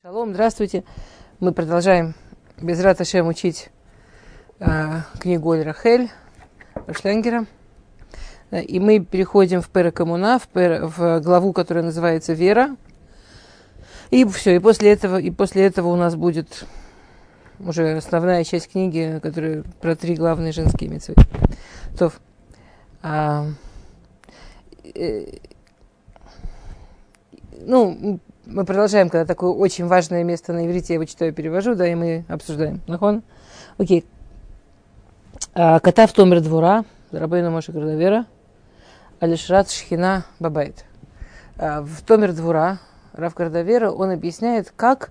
Шалом, здравствуйте. Мы продолжаем без Раташем учить э, книгу Оль Рахель Шленгера. И мы переходим в Перекомуна, в, пер, в главу, которая называется «Вера». И все, и после этого, и после этого у нас будет уже основная часть книги, которая про три главные женские митцвы. То, а, э, ну, мы продолжаем, когда такое очень важное место на иврите, я его читаю, перевожу, да, и мы обсуждаем. Нахон? Окей. А, кота в томер двора, Рабейна Моша Градавера, Алишрат Шхина Бабайт. А, в томер двора Рав Градавера он объясняет, как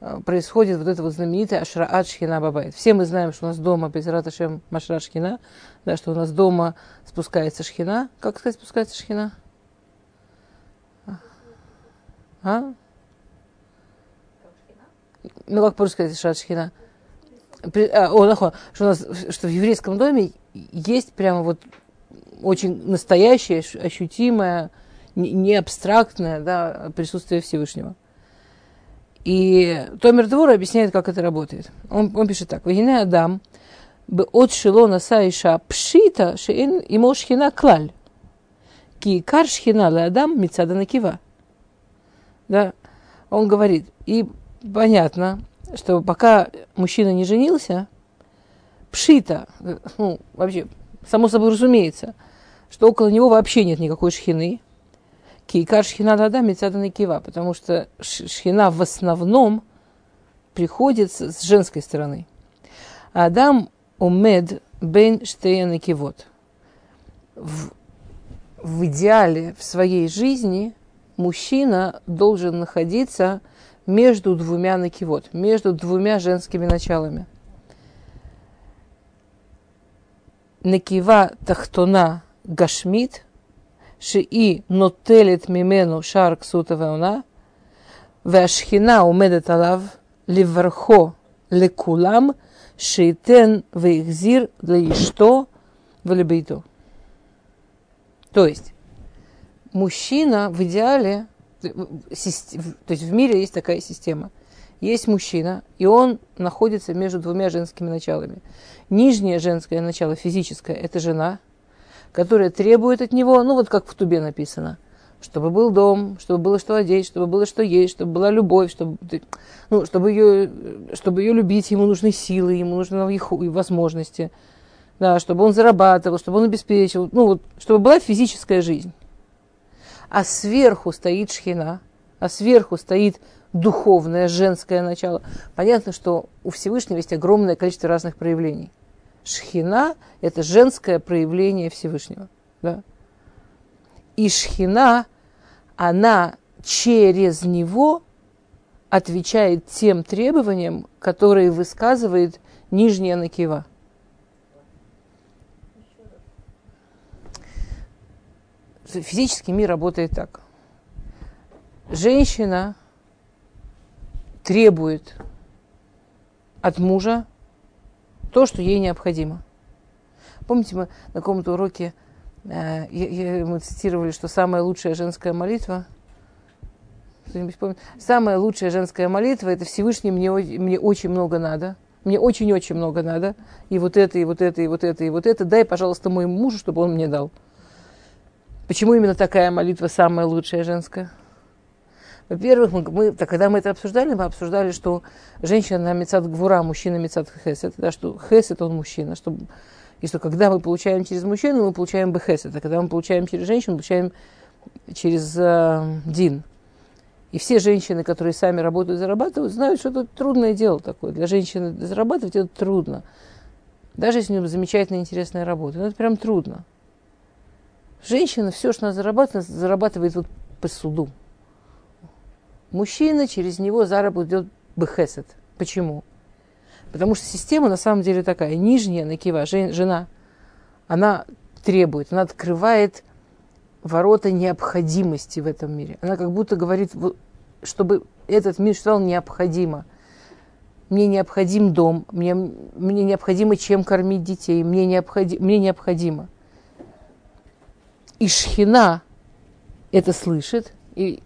а, происходит вот это вот знаменитое Ашраат Шхина Бабайт. Все мы знаем, что у нас дома без Раташем Машра Шхина, да, что у нас дома спускается Шхина. Как сказать спускается Шхина? А? Ну, как по-русски сказать, Шат Шхина? А, о, нахуй, что у нас, что в еврейском доме есть прямо вот очень настоящее, ощутимое, не абстрактное да, присутствие Всевышнего. И Томер Двор объясняет, как это работает. Он, он пишет так. Вагине Адам от шилона саиша пшита шеин имо шхина клаль. Ки кар шхина ле Адам мицада накива. Да? Он говорит, и понятно, что пока мужчина не женился, пшита, ну, вообще, само собой разумеется, что около него вообще нет никакой шхины. Кейкар шхина дада мецада кива, потому что шхина в основном приходит с женской стороны. Адам умед бен штея кивот. В, в идеале в своей жизни мужчина должен находиться между двумя накивот, между двумя женскими началами. Накива тахтона гашмит, шии нотелет мимену шар ксута веона, והשכינה עומדת עליו לברכו לכולם, שייתן והחזיר לאשתו ולביתו. То есть, мужчина в идеале, то есть в мире есть такая система. Есть мужчина, и он находится между двумя женскими началами. Нижнее женское начало, физическое, это жена, которая требует от него, ну вот как в тубе написано, чтобы был дом, чтобы было что одеть, чтобы было что есть, чтобы была любовь, чтобы, ну, чтобы, ее, чтобы ее любить, ему нужны силы, ему нужны их возможности, да, чтобы он зарабатывал, чтобы он обеспечил, ну вот, чтобы была физическая жизнь а сверху стоит шхина, а сверху стоит духовное, женское начало. Понятно, что у Всевышнего есть огромное количество разных проявлений. Шхина – это женское проявление Всевышнего. Да? И шхина, она через него отвечает тем требованиям, которые высказывает нижняя накива. Физический мир работает так. Женщина требует от мужа то, что ей необходимо. Помните, мы на каком-то уроке э, я, мы цитировали, что самая лучшая женская молитва Самая лучшая женская молитва это Всевышний мне, мне очень много надо. Мне очень-очень много надо. И вот это, и вот это, и вот это, и вот это. Дай, пожалуйста, моему мужу, чтобы он мне дал. Почему именно такая молитва самая лучшая женская? Во-первых, мы, мы, когда мы это обсуждали, мы обсуждали, что женщина мецад гвура, мужчина мецад хесед, да, что хесед он мужчина, что, и что когда мы получаем через мужчину, мы получаем бехесед, а когда мы получаем через женщину, мы получаем через э, дин. И все женщины, которые сами работают, зарабатывают, знают, что это трудное дело такое. Для женщины зарабатывать это трудно. Даже если у нее замечательная, интересная работа. Но это прям трудно. Женщина все, что она зарабатывает, зарабатывает вот по суду. Мужчина через него заработок идет бехесет. Почему? Потому что система на самом деле такая. Нижняя накива, жена, она требует, она открывает ворота необходимости в этом мире. Она как будто говорит, чтобы этот мир стал необходимо. Мне необходим дом, мне, мне необходимо чем кормить детей, мне, необходи, мне необходимо и Шхина это слышит и,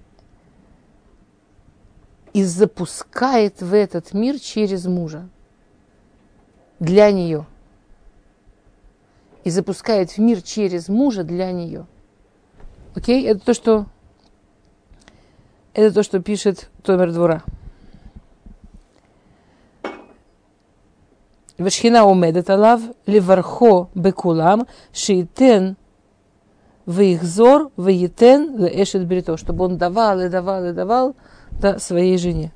и запускает в этот мир через мужа для нее. И запускает в мир через мужа для нее. Окей? Это то, что это то, что пишет Томер Двора. Вашхина умедет алав левархо бекулам шиитен – в их зор, в Вейхзор, Вейтен, Эшет Брито, чтобы он давал и давал и давал да, своей жене.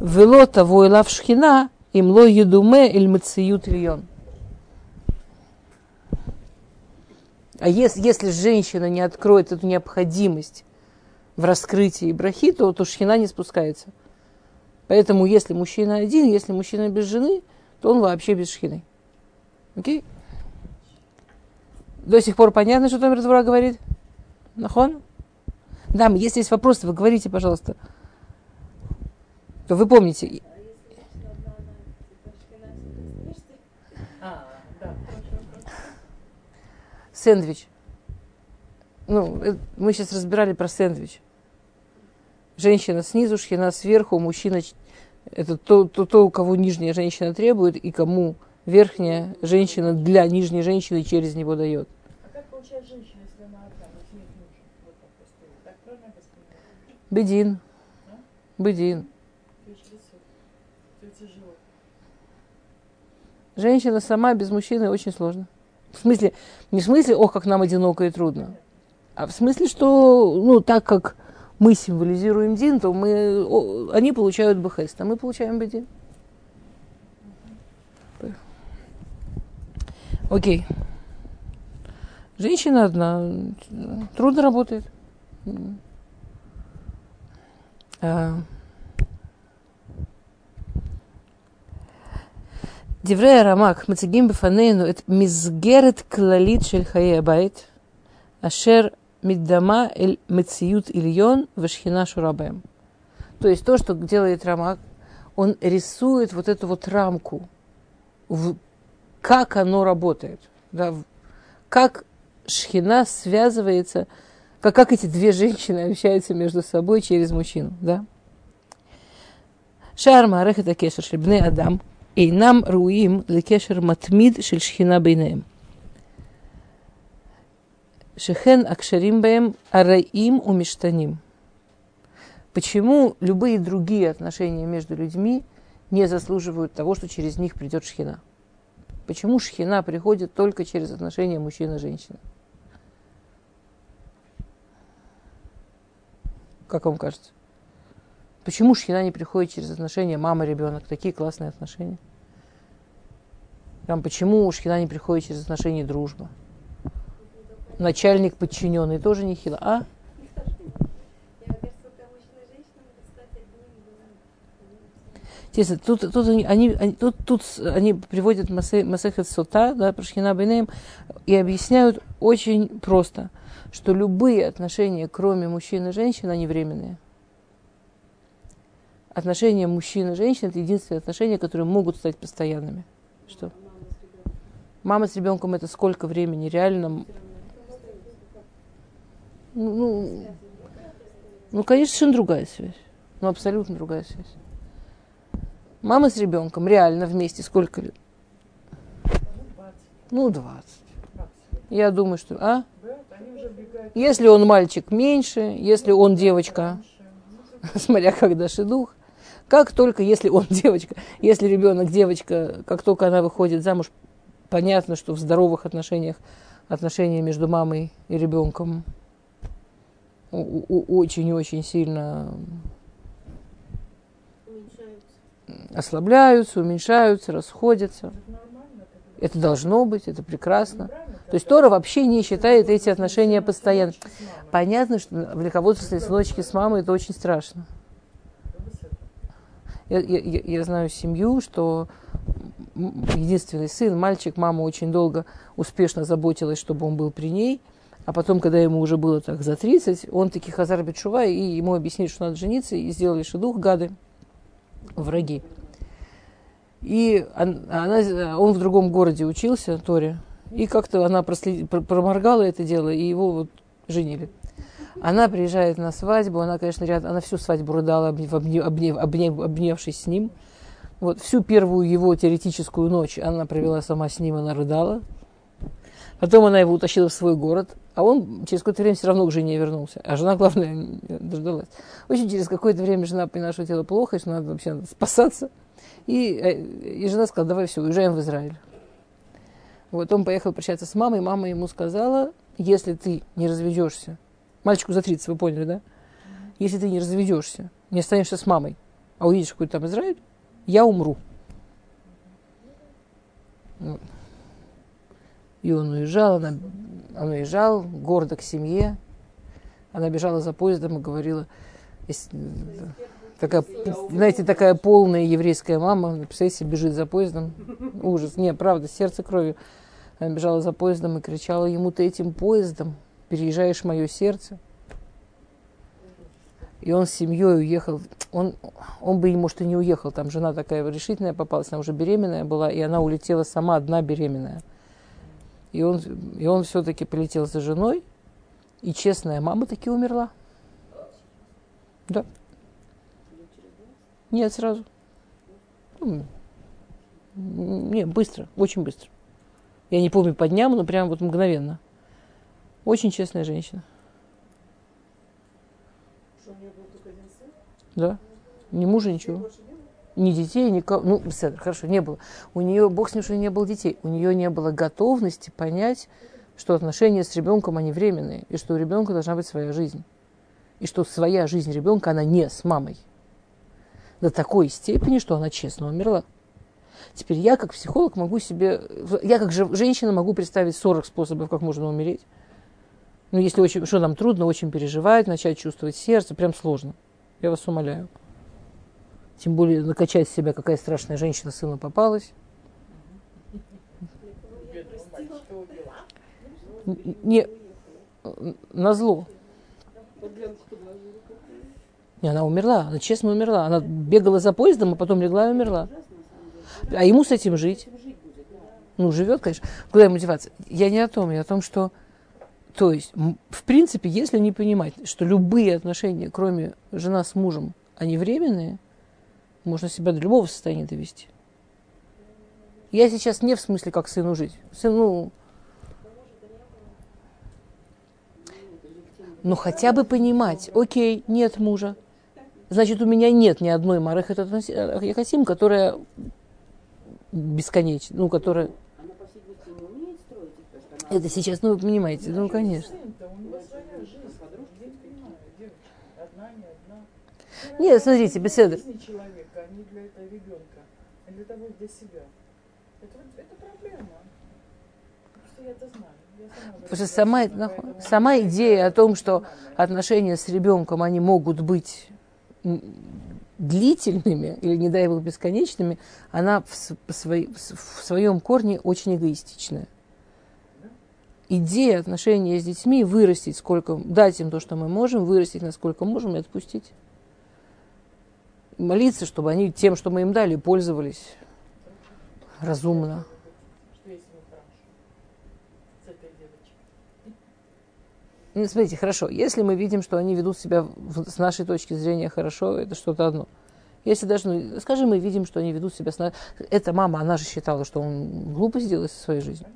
Велота войлав шхина, имло едуме иль мациют льон. А если, если женщина не откроет эту необходимость в раскрытии брахи, то, то шхина не спускается. Поэтому если мужчина один, если мужчина без жены, то он вообще без шхины. Окей? Okay? До сих пор понятно, что Томер Двора говорит? Нахон? Да, если есть вопросы, вы говорите, пожалуйста. То вы помните. Сэндвич. Ну, э, мы сейчас разбирали про сэндвич. Женщина снизу, шхина сверху, мужчина это то, то, то, у кого нижняя женщина требует, и кому верхняя женщина для нижней женщины через него дает. Получает женщина, если она одна, вот нет мужа? Вот так поставить. Так правильно Бедин. А? Бедин. Женщина сама без мужчины очень сложно. В смысле, не в смысле, ох, как нам одиноко и трудно, а в смысле, что, ну, так как мы символизируем Дин, то мы, о, они получают Бехест, а мы получаем Бедин. Окей. Женщина одна, трудно работает. Э. Деврея Рамак, Мацигим Бефанейну, это Мизгерет Клалит Шельхае Абайт, Ашер Миддама мециют Мациют Ильон Вашхина Шурабем. То есть то, что делает Рамак, он рисует вот эту вот рамку, в, как оно работает, да, как шхина связывается, как, как эти две женщины общаются между собой через мужчину, да? Шар Марехета Кешер Шельбне Адам, и нам руим для лекешер матмид шельшхина бейнеем. Шехен акшарим бэм араим умештаним. Почему любые другие отношения между людьми не заслуживают того, что через них придет шхина? Почему шхина приходит только через отношения мужчина женщины? Как вам кажется? Почему шхина не приходит через отношения мама-ребенок? Такие классные отношения. Там, почему шхина не приходит через отношения дружба? Начальник подчиненный тоже не хило. А? Естественно, тут, тут, они, они, тут, тут они приводят Масехет Сота, да, про Шхина Бейнеем, и объясняют очень просто, что любые отношения, кроме мужчин и женщин, они временные отношения мужчин и женщин – это единственные отношения, которые могут стать постоянными. Что? Мама с ребенком – это сколько времени? Реально? Ну, ну, ну, конечно, совершенно другая связь. Ну, абсолютно другая связь. Мама с ребенком реально вместе сколько лет? Ну, 20. Я думаю, что... А? Если он мальчик меньше, если он девочка, смотря когда шедух, как только, если он девочка, если ребенок девочка, как только она выходит замуж, понятно, что в здоровых отношениях отношения между мамой и ребенком очень-очень сильно. Ослабляются, уменьшаются, расходятся. Это должно быть, это прекрасно. То есть Тора вообще не считает эти отношения постоянными. Понятно, что в руководстве сыночки с мамой это очень страшно. Я, я, я знаю семью, что единственный сын, мальчик, мама очень долго успешно заботилась, чтобы он был при ней. А потом, когда ему уже было так за 30, он таки хазар бетшува, и ему объяснили, что надо жениться, и сделали шедух, гады, враги. И она, он в другом городе учился, Торе, и как-то она прослед, проморгала это дело, и его вот женили. Она приезжает на свадьбу, она, конечно, ряд, она всю свадьбу рыдала, обнев, обнев, обнев, обневшись с ним. Вот всю первую его теоретическую ночь она провела сама с ним, она рыдала. Потом она его утащила в свой город, а он через какое-то время все равно к жене вернулся. А жена, главное, дождалась. Очень через какое-то время жена поняла, что дело плохо, что надо вообще спасаться. И, э, и жена сказала, давай все, уезжаем в Израиль. Вот он поехал прощаться с мамой, мама ему сказала, если ты не разведешься, мальчику за 30, вы поняли, да? Если ты не разведешься, не останешься с мамой, а уедешь в какой-то там Израиль, я умру. И он уезжал, она, он уезжал, гордо к семье. Она бежала за поездом и говорила, такая, знаете, такая полная еврейская мама, представляете, бежит за поездом. Ужас. Не, правда, сердце кровью. Она бежала за поездом и кричала ему, ты этим поездом переезжаешь мое сердце. И он с семьей уехал. Он, он бы, может, и не уехал. Там жена такая решительная попалась, она уже беременная была, и она улетела сама одна беременная. И он, и он все-таки полетел за женой, и честная мама таки умерла. Да. Нет, сразу. Ну, не, быстро, очень быстро. Я не помню по дням, но прям вот мгновенно. Очень честная женщина. Да. Ни мужа, ничего ни детей, никого. Ну, хорошо, не было. У нее, бог с ним, что не было детей. У нее не было готовности понять, что отношения с ребенком, они временные, и что у ребенка должна быть своя жизнь. И что своя жизнь ребенка, она не с мамой. До такой степени, что она честно умерла. Теперь я, как психолог, могу себе... Я, как же, женщина, могу представить 40 способов, как можно умереть. Ну, если очень, что нам трудно, очень переживать, начать чувствовать сердце, прям сложно. Я вас умоляю. Тем более накачать себя, какая страшная женщина сыну попалась. Не, на зло. Не, она умерла, она честно умерла. Она бегала за поездом, а потом легла и умерла. А ему с этим жить. Ну, живет, конечно. Куда ему деваться? Я не о том, я о том, что... То есть, в принципе, если не понимать, что любые отношения, кроме жена с мужем, они временные, можно себя до любого состояния довести. Я сейчас не в смысле, как сыну жить. Сыну, ну хотя бы понимать, окей, нет мужа. Значит, у меня нет ни одной Марых Яхасим, которая бесконечна, ну, которая... Это сейчас, ну, вы понимаете, ну, конечно. Нет, смотрите, беседа не для этого ребенка, а для того, для себя. Это, это проблема. Просто я это знаю. Потому что сама, сама идея о том, что отношения с ребенком, они могут быть длительными или, не дай бог, бесконечными, она в, свой, в своем корне очень эгоистичная. Идея отношения с детьми вырастить сколько, дать им то, что мы можем, вырастить насколько можем и отпустить молиться, чтобы они тем, что мы им дали, пользовались разумно. Ну, смотрите, хорошо. Если мы видим, что они ведут себя с нашей точки зрения хорошо, это что-то одно. Если даже, ну, скажем, мы видим, что они ведут себя с нашей... Эта мама, она же считала, что он глупость делает со своей жизнью.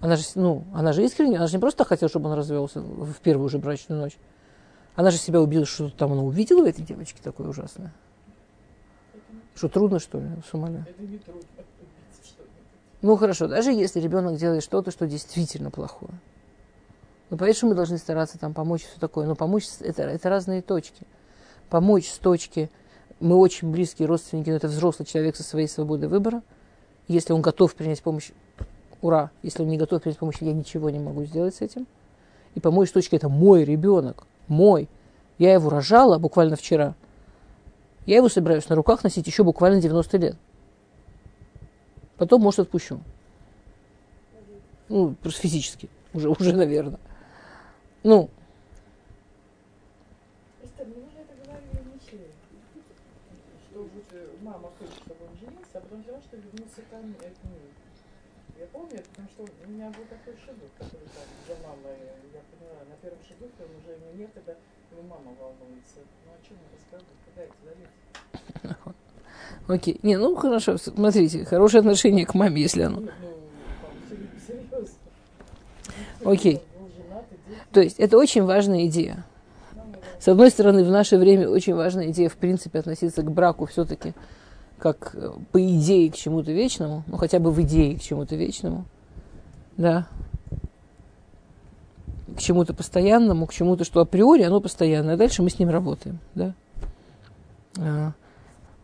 Она же, ну, она же искренне, она же не просто хотела, чтобы он развелся в первую же брачную ночь. Она же себя убила, что там она увидела в этой девочке такое ужасное. Что трудно, что ли, с ума Это не трудно. Ну хорошо, даже если ребенок делает что-то, что действительно плохое. Ну, поэтому мы должны стараться там помочь, все такое. Но помочь это, это разные точки. Помочь с точки, мы очень близкие родственники, но это взрослый человек со своей свободой выбора. Если он готов принять помощь, ура. Если он не готов принять помощь, я ничего не могу сделать с этим. И помочь с точки, это мой ребенок, мой. Я его рожала буквально вчера. Я его собираюсь на руках носить еще буквально 90 лет. Потом, может, отпущу. Ну, просто физически. Уже, уже наверное. Ну. Я помню, потому что у меня был такой шедух, который там за мамой, я поняла, на первом шедухе он уже ему некогда, его мама волнуется. Ну о чем когда это залить? Окей. Не, ну хорошо, смотрите, хорошее отношение к маме, если оно. Окей. То есть это очень важная идея. С одной стороны, в наше время очень важная идея, в принципе, относиться к браку все-таки как э, по идее к чему-то вечному, ну хотя бы в идее к чему-то вечному, да, к чему-то постоянному, к чему-то, что априори оно постоянное, а дальше мы с ним работаем, да. А,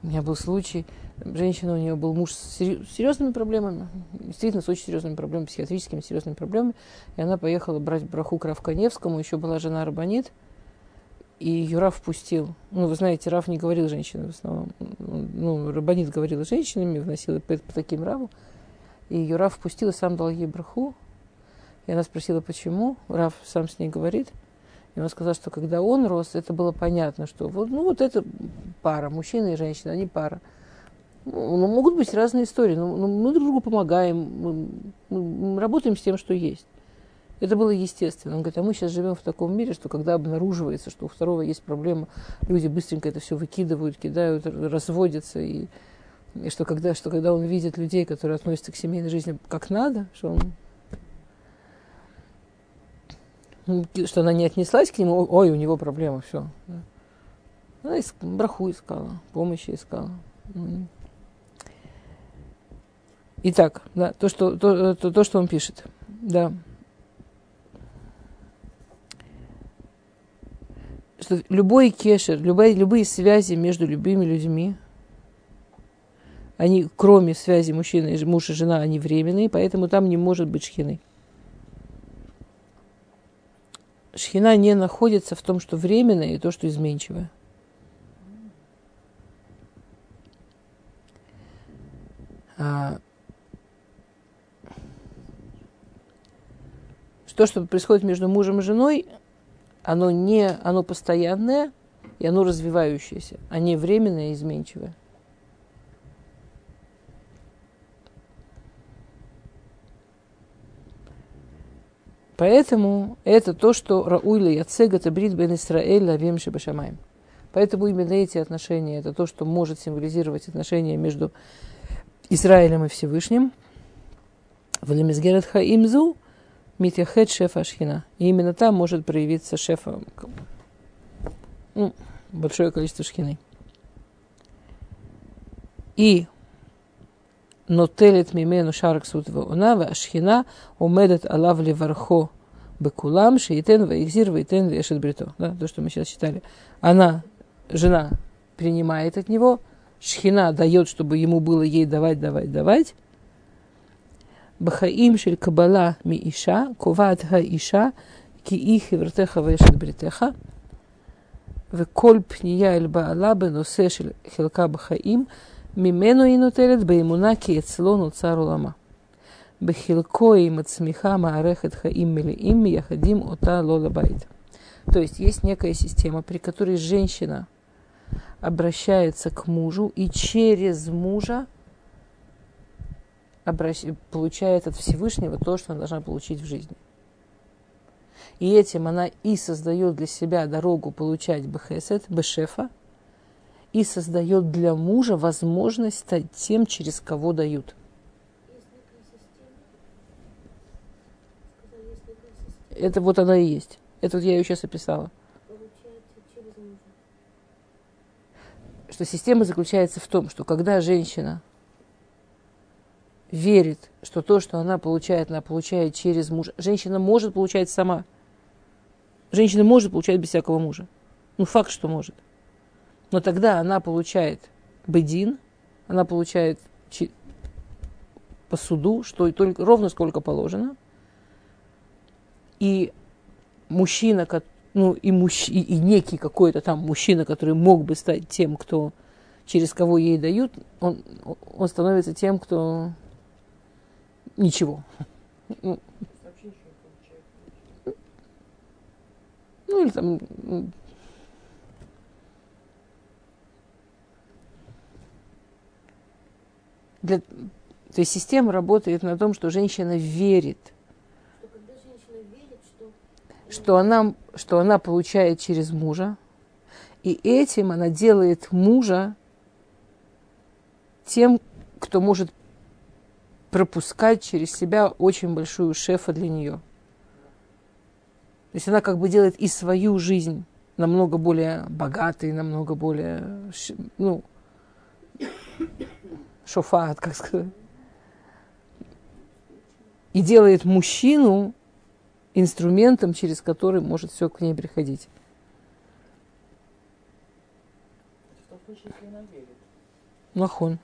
у меня был случай, женщина, у нее был муж с серьезными проблемами, действительно с очень серьезными проблемами, психиатрическими серьезными проблемами, и она поехала брать браху к Раф Каневскому, еще была жена Рабанит, и ее Раф впустил. Ну, вы знаете, Раф не говорил женщинам в основном. Ну, Рабанит говорила с женщинами, вносила по, по таким Раву. И ее Раф впустил и сам дал ей браху. И она спросила, почему. Раф сам с ней говорит. И он сказал, что когда он рос, это было понятно, что вот, ну, вот это пара, мужчина и женщина, они пара. Ну, ну, могут быть разные истории, но, но мы друг другу помогаем, мы, мы- работаем с тем, что есть. Это было естественно. Он говорит, а мы сейчас живем в таком мире, что когда обнаруживается, что у второго есть проблема, люди быстренько это все выкидывают, кидают, разводятся. И, и что, когда, что когда он видит людей, которые относятся к семейной жизни как надо, что он что она не отнеслась к нему, ой, у него проблема, все. Она иск- браху искала, помощи искала. Итак, да, то, что, то, то, то, что он пишет. Да. Что любой кешер, любые, любые связи между любыми людьми, они, кроме связи мужчины муж и жена, они временные, поэтому там не может быть шхины. Шхина не находится в том, что временное и то, что изменчивое. А, то, что происходит между мужем и женой, оно не, оно постоянное и оно развивающееся, а не временное и изменчивое. Поэтому это то, что Рауиля Яцега Табрид бен Исраэль Лавим Шибашамаем. Поэтому именно эти отношения, это то, что может символизировать отношения между Израилем и Всевышним. В Лемизгерет Хаимзу Митяхет Шефа Ашхина. И именно там может проявиться шефа, ну, большое количество шхины. И נוטלת ממנו שער כסות ועונה, והשכינה עומדת עליו לברכו בכולם, שייתן ויחזיר וייתן ויש את брито. Да, то, что мы сейчас читали. Она, жена, принимает от него, шхина дает, чтобы ему было ей давать, давать, давать. בחיים של קבלה מאישה, קובעת האישה כי היא חברתך ואשת בריתך, וכל פנייה אל בעלה בנושא של חלקה мимену и нутелет беймуна ки эцло цару лама. Бехилко и мацмиха маарехет хаим мили им яхадим ота лола байт. То есть есть некая система, при которой женщина обращается к мужу и через мужа обращ... получает от Всевышнего то, что она должна получить в жизни. И этим она и создает для себя дорогу получать бхесет, бешефа, и создает для мужа возможность стать тем, через кого дают. Это вот она и есть. Это вот я ее сейчас описала. Что система заключается в том, что когда женщина верит, что то, что она получает, она получает через мужа. Женщина может получать сама. Женщина может получать без всякого мужа. Ну, факт, что может. Но тогда она получает бедин, она получает по суду, что только ровно сколько положено. И мужчина, ну и, мужч, и, и некий какой-то там мужчина, который мог бы стать тем, кто через кого ей дают, он, он становится тем, кто ничего. Ну. Ну или там для, То есть система работает на том, что женщина верит, Что что она, что она получает через мужа, и этим она делает мужа тем, кто может пропускать через себя очень большую шефа для нее. То есть она как бы делает и свою жизнь намного более богатой, намного более, ну, шофат, как сказать. И делает мужчину инструментом, через который может все к ней приходить. Нахон.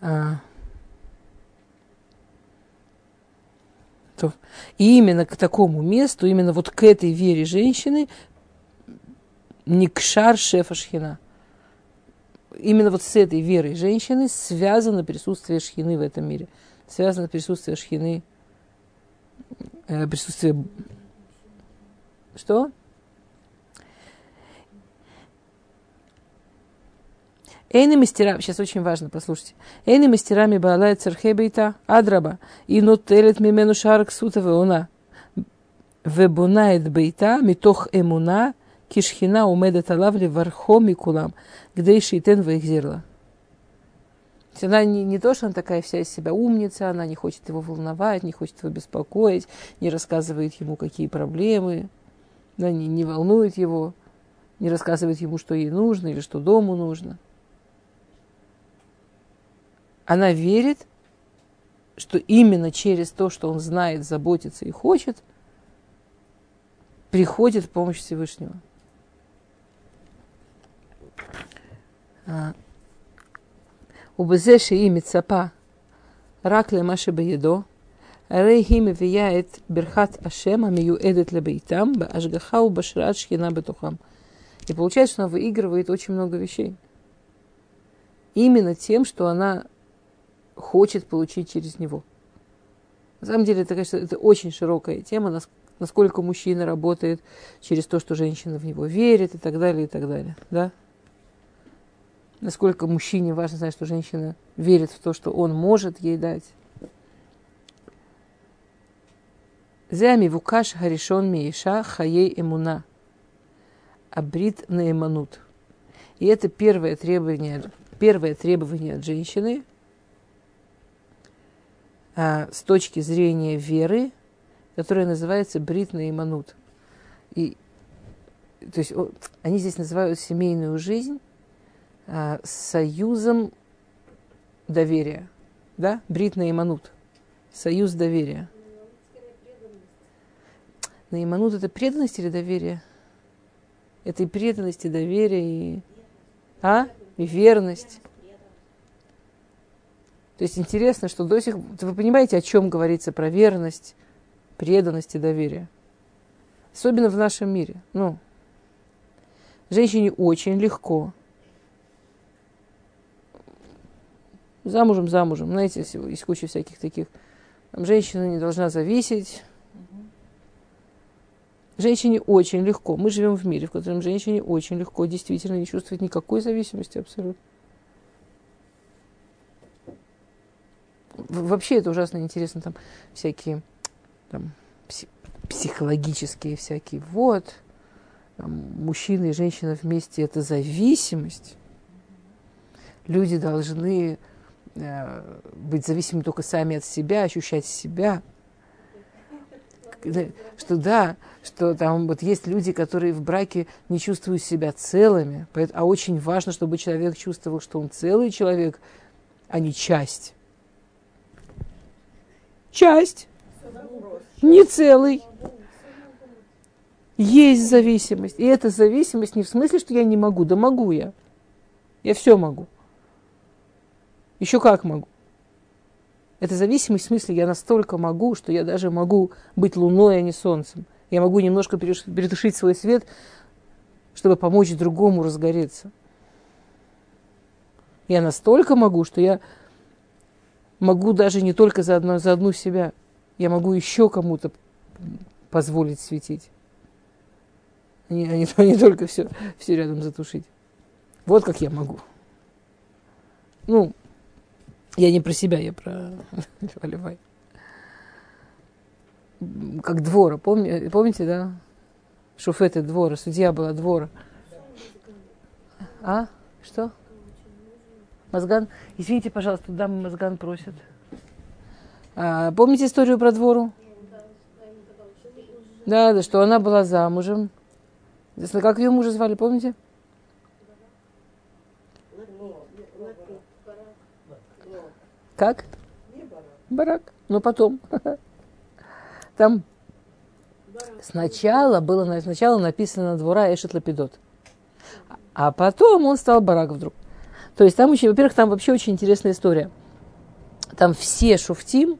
А. То- И именно к такому месту, именно вот к этой вере женщины, Никшар Шефа Шхина. Именно вот с этой верой женщины связано присутствие Шхины в этом мире. Связано присутствие Шхины, э, присутствие... Что? Эйны мастера, сейчас очень важно, послушайте. Эйны мастерами баалай церхебейта адраба, и нотелет мимену шарк сута веона. Вебунает бейта митох эмуна, кишхина умедет алав левархо микулам, где шейтен вейхзирла. То есть Она не, не то, что она такая вся из себя умница, она не хочет его волновать, не хочет его беспокоить, не рассказывает ему, какие проблемы, да, не, не волнует его, не рассказывает ему, что ей нужно или что дому нужно она верит, что именно через то, что он знает, заботится и хочет, приходит помощь Всевышнего. ובזה שהיא מצפה רק למה שבידו, הרי היא מביאה את ברכת השם המיועדת לביתם בהשגחה ובהשראת שכינה בתוכם. И получается, что она выигрывает очень много вещей. Именно тем, что она хочет получить через него. На самом деле, это, конечно, это очень широкая тема, нас- насколько мужчина работает через то, что женщина в него верит и так далее, и так далее. Да? Насколько мужчине важно знать, что женщина верит в то, что он может ей дать. Зями вукаш харишон миеша хаей эмуна. Абрит наэманут. И это первое требование, первое требование от женщины а, с точки зрения веры, которая называется брит наэманут. И, то есть о, они здесь называют семейную жизнь а, союзом доверия. Да? Брит наэманут. Союз доверия. Наиманут это преданность или доверие? Это и преданность, и доверие, и, а? и верность. То есть интересно, что до сих вы понимаете, о чем говорится про верность, преданность и доверие. Особенно в нашем мире. Ну, женщине очень легко. Замужем, замужем. Знаете, есть куча всяких таких. Там женщина не должна зависеть. Женщине очень легко. Мы живем в мире, в котором женщине очень легко действительно не чувствовать никакой зависимости абсолютно. Вообще это ужасно интересно, там всякие там, пси- психологические всякие. Вот, там, мужчина и женщина вместе это зависимость. Люди должны быть зависимы только сами от себя, ощущать себя. Что да, что там вот есть люди, которые в браке не чувствуют себя целыми, а очень важно, чтобы человек чувствовал, что он целый человек, а не часть. Часть, не целый. Есть зависимость. И эта зависимость не в смысле, что я не могу, да могу я. Я все могу. Еще как могу. Это зависимость в смысле, я настолько могу, что я даже могу быть луной, а не солнцем. Я могу немножко перетушить свой свет, чтобы помочь другому разгореться. Я настолько могу, что я могу даже не только за, одно, за одну себя. Я могу еще кому-то позволить светить. А не, а не, не только все, все рядом затушить. Вот как я могу. ну, я не про себя, я про Левай. Как двора, помни, помните, да? Шуфеты двора, судья была двора. А? Что? Мозган? Извините, пожалуйста, дамы Мозган просят. А, помните историю про двору? Да, да, что она была замужем. Как ее мужа звали, помните? Как? Барак. Ну, потом. Там сначала было сначала написано двора Эшет Лапидот. А потом он стал барак вдруг. То есть там во-первых, там вообще очень интересная история. Там все шуфтим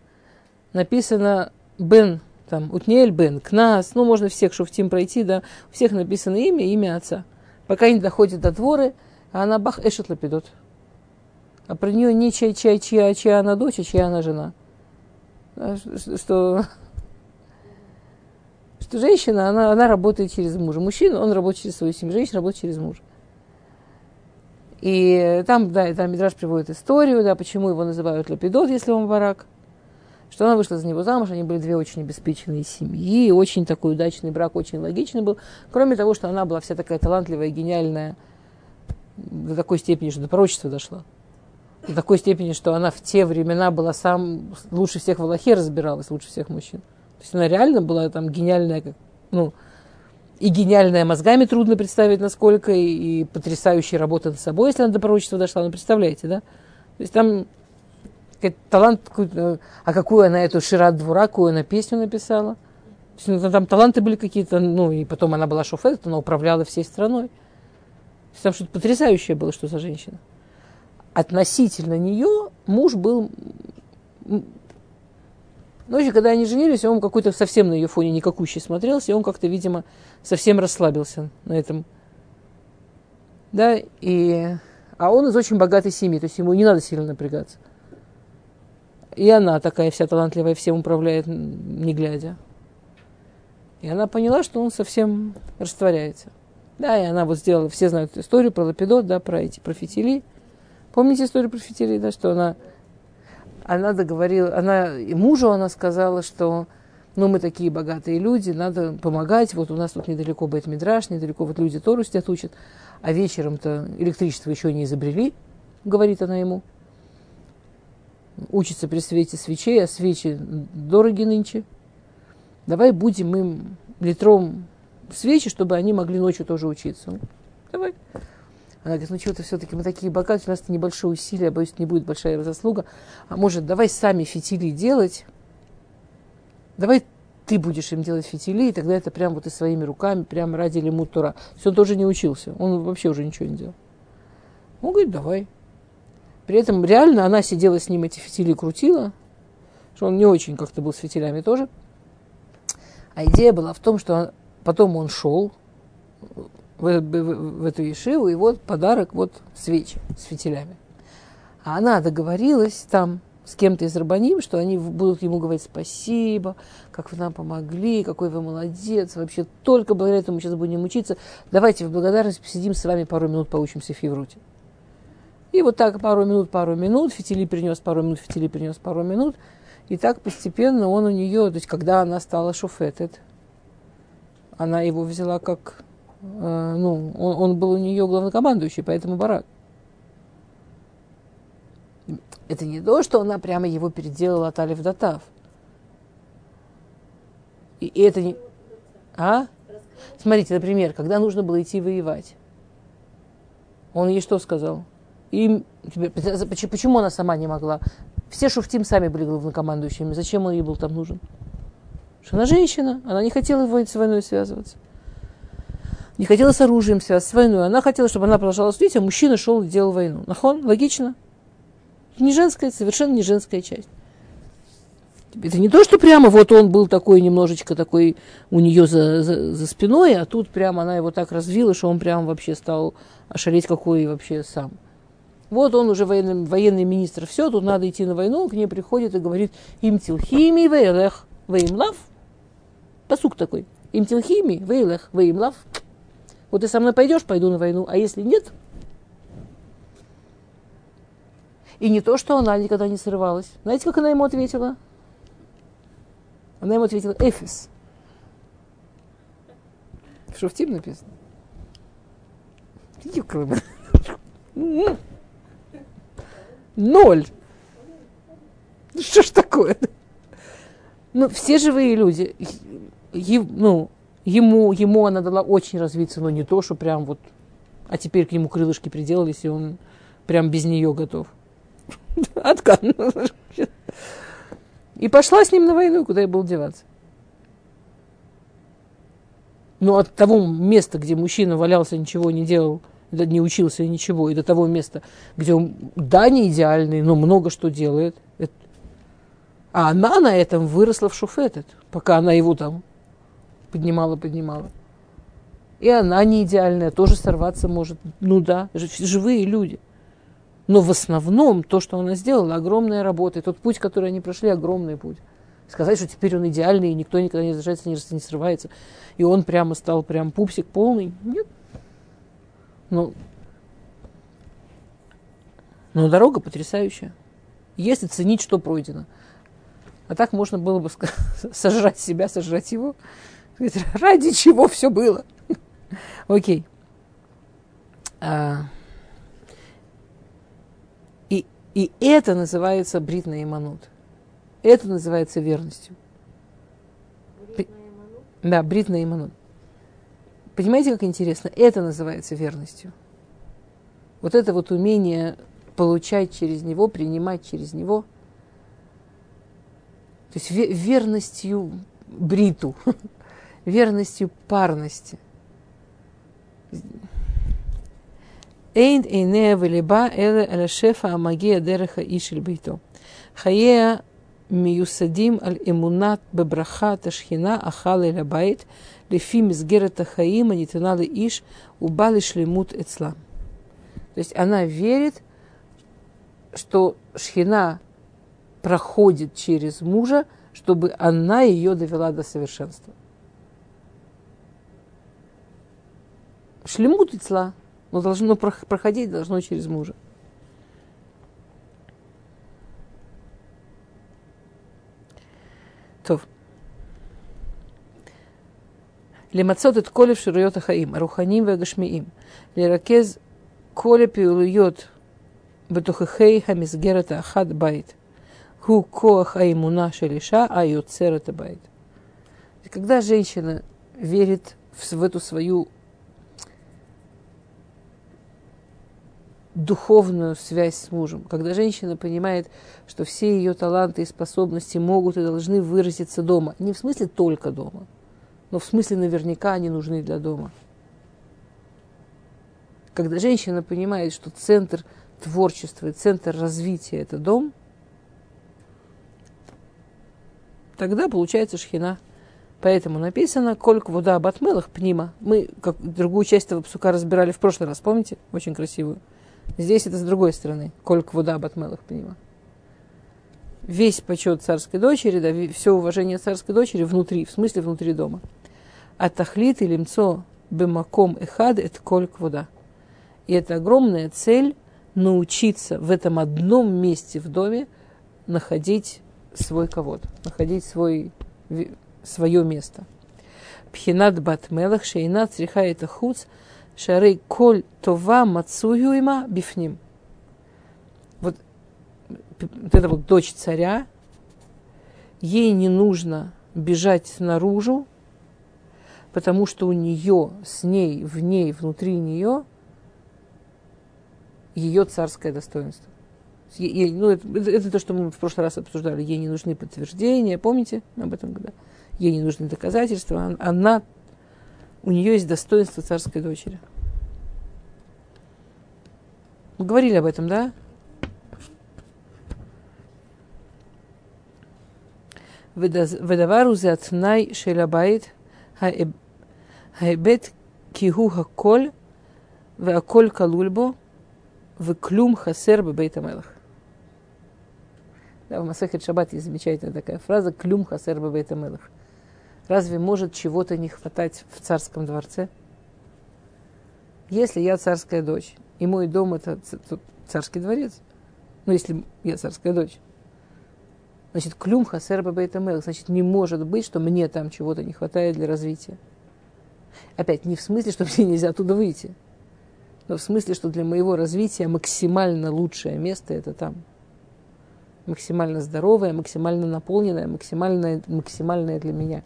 написано Бен, там, Утнель Бен, Кнас, ну, можно всех шуфтим пройти, да, у всех написано имя, имя отца. Пока не доходит до дворы, а она бах, Эшет Лапидот. А про нее не чай, чай, чья, чья она дочь, а чья она жена. Что, что женщина, она, она работает через мужа. Мужчина, он работает через свою семью. Женщина работает через мужа. И там, да, там Мидраш приводит историю, да, почему его называют Лапидот, если он барак. Что она вышла за него замуж, они были две очень обеспеченные семьи, очень такой удачный брак, очень логичный был. Кроме того, что она была вся такая талантливая, гениальная, до такой степени, что до пророчества дошла до такой степени, что она в те времена была сам лучше всех в Аллахе разбиралась, лучше всех мужчин. То есть она реально была там гениальная, как, ну, и гениальная мозгами трудно представить, насколько, и, и потрясающая работа над собой, если она до пророчества дошла, ну, представляете, да? То есть там талант, а какую она эту Шират Двура, какую она песню написала. То есть, ну, там таланты были какие-то, ну, и потом она была шофет, она управляла всей страной. То есть, там что-то потрясающее было, что за женщина относительно нее муж был... Ночью, когда они женились, он какой-то совсем на ее фоне никакущий смотрелся, и он как-то, видимо, совсем расслабился на этом. Да, и... А он из очень богатой семьи, то есть ему не надо сильно напрягаться. И она такая вся талантливая, всем управляет, не глядя. И она поняла, что он совсем растворяется. Да, и она вот сделала, все знают эту историю про Лапидот, да, про эти, про фитили. Помните историю про Фитили, да, что она, она договорила, она, и мужу она сказала, что ну, мы такие богатые люди, надо помогать, вот у нас тут недалеко бет мидраш, недалеко вот люди Тору сидят, учат, а вечером-то электричество еще не изобрели, говорит она ему. Учится при свете свечей, а свечи дороги нынче. Давай будем им литром свечи, чтобы они могли ночью тоже учиться. Давай. Она говорит, ну что-то все-таки мы такие богатые, у нас небольшое усилие, боюсь, не будет большая заслуга. А может, давай сами фитили делать? Давай ты будешь им делать фитили, и тогда это прям вот и своими руками, прям ради лимут Тора. То есть он тоже не учился, он вообще уже ничего не делал. Он говорит, давай. При этом реально она сидела с ним, эти фитили крутила, что он не очень как-то был с фитилями тоже. А идея была в том, что потом он шел, в, в, в эту Ешиву, и вот подарок, вот свечи с фитилями. А она договорилась там с кем-то из рабаним, что они будут ему говорить спасибо, как вы нам помогли, какой вы молодец, вообще только благодаря этому сейчас будем учиться. Давайте в благодарность посидим с вами пару минут, поучимся в Евруте. И вот так пару минут, пару минут, фитили принес пару минут, фитили принес пару минут. И так постепенно он у нее, то есть когда она стала шуфетет, она его взяла как Э, ну, он, он был у нее главнокомандующий, поэтому барак. Это не то, что она прямо его переделала от Алиф до. И, и это не... А? Смотрите, например, когда нужно было идти воевать, он ей что сказал? Им, почему она сама не могла? Все шуфтим сами были главнокомандующими. Зачем он ей был там нужен? Что она женщина, она не хотела с войной связываться не хотела с оружием связаться, с войной. Она хотела, чтобы она продолжала служить, а мужчина шел и делал войну. Нахон? Логично? Не женская, совершенно не женская часть. Это не то, что прямо вот он был такой немножечко такой у нее за, за, за спиной, а тут прямо она его так развила, что он прям вообще стал ошалеть какой вообще сам. Вот он уже военный, военный министр, все, тут надо идти на войну, к ней приходит и говорит, им тилхими вейлех веймлав. Посук такой. Им тилхими вейлех веймлав. Вот ты со мной пойдешь, пойду на войну, а если нет, И не то, что она никогда не срывалась. Знаете, как она ему ответила? Она ему ответила «Эфис». В Шуфтим написано. Юкры. Ноль. Ну, Что ж такое? Ну, все живые люди. Ну, ему, ему она дала очень развиться, но не то, что прям вот... А теперь к нему крылышки приделались, и он прям без нее готов. Откан. И пошла с ним на войну, куда я был деваться. Но от того места, где мужчина валялся, ничего не делал, не учился и ничего, и до того места, где он, да, не идеальный, но много что делает. это- А она на этом выросла в шуфетет, пока она его там поднимала, поднимала. И она не идеальная, тоже сорваться может. Ну да, живые люди. Но в основном то, что она сделала, огромная работа. И тот путь, который они прошли, огромный путь. Сказать, что теперь он идеальный, и никто никогда не возвращается, не, не срывается. И он прямо стал прям пупсик полный. Нет. Ну, но дорога потрясающая. Если ценить, что пройдено. А так можно было бы сожрать себя, сожрать его. Ради чего все было? Окей. А, И, и это называется бритный иманут. Это называется верностью. Да, бритный иманут. Понимаете, как интересно? Это называется верностью. Вот это вот умение получать через него, принимать через него. То есть ве- верностью бриту, верностью парности. Эйн эйнея велиба эле эле шефа амагия дереха ишель бейто. Хаея миюсадим аль эмунат бебраха ташхина ахала эле байт лефи мизгерата хаима нитанала иш убали шлемут эцла. То есть она верит, что шхина проходит через мужа, чтобы она ее довела до совершенства. Шлемут ицла, но должно прох- проходить должно через мужа. טוב. למצות את כל אפשרויות החיים, הרוחניים והגשמיים, לרכז כל הפעילויות בתוככי המסגרת האחת בית. הוא כוח האמונה של אישה היוצר את הבית. И Когда женщина верит в, в эту свою духовную связь с мужем, когда женщина понимает, что все ее таланты и способности могут и должны выразиться дома, не в смысле только дома, но в смысле наверняка они нужны для дома. Когда женщина понимает, что центр творчества и центр развития – это дом, тогда получается шхина. Поэтому написано «Кольк вода батмелах пнима». Мы как другую часть этого псука разбирали в прошлый раз, помните? Очень красивую. Здесь это с другой стороны. «Кольк вода батмелах пнима». Весь почет царской дочери, да, все уважение царской дочери внутри, в смысле внутри дома. А тахлит и лимцо бемаком эхад это кольк вода. И это огромная цель научиться в этом одном месте в доме находить свой ковод, находить свой, свое место. Пхинат батмелах шейна цриха это хуц шары коль това мацую бифним. Вот, вот эта вот дочь царя, ей не нужно бежать наружу, потому что у нее, с ней, в ней, внутри нее ее царское достоинство. Ей- ну, это, это- это то, что мы в прошлый раз обсуждали. Ей не нужны подтверждения, помните об этом когда? Ей не нужны доказательства. Он- Она, у нее есть достоинство царской дочери. Мы говорили об этом, да? Ведавару зятнай шелябайт хаэбет кигу хаколь веаколь калульбо веклюм хасер бейтамелах. Да, в Масахет Шаббат есть замечательная такая фраза «Клюм хасер бейтамелах». Разве может чего-то не хватать в царском дворце? Если я царская дочь, и мой дом – это царский дворец, Ну, если я царская дочь. Значит, клюм хасер бабейтамел. Значит, не может быть, что мне там чего-то не хватает для развития. Опять, не в смысле, что мне нельзя оттуда выйти. Но в смысле, что для моего развития максимально лучшее место это там. Максимально здоровое, максимально наполненное, максимальное, максимальное для меня.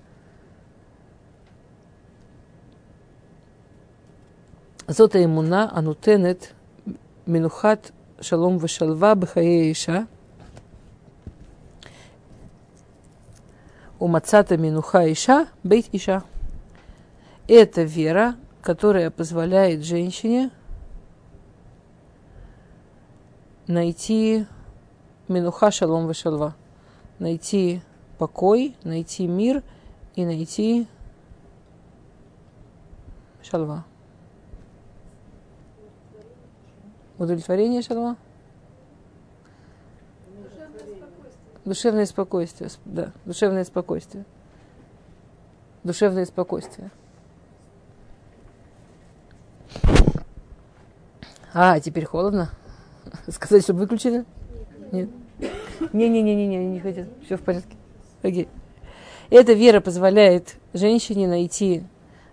Зота имуна анутенет минухат шалом вешалва бхае иша. Умацата минуха иша бейт иша. Это вера, которая позволяет женщине найти минуха шалом вешалва, найти покой, найти мир и найти шалва. Удовлетворение шалва? Душевное спокойствие, да, душевное спокойствие. Душевное спокойствие. А, теперь холодно? Сказать, чтобы выключили? Нет. Не-не-не-не, не хотят. Все в порядке. Окей. Эта вера позволяет женщине найти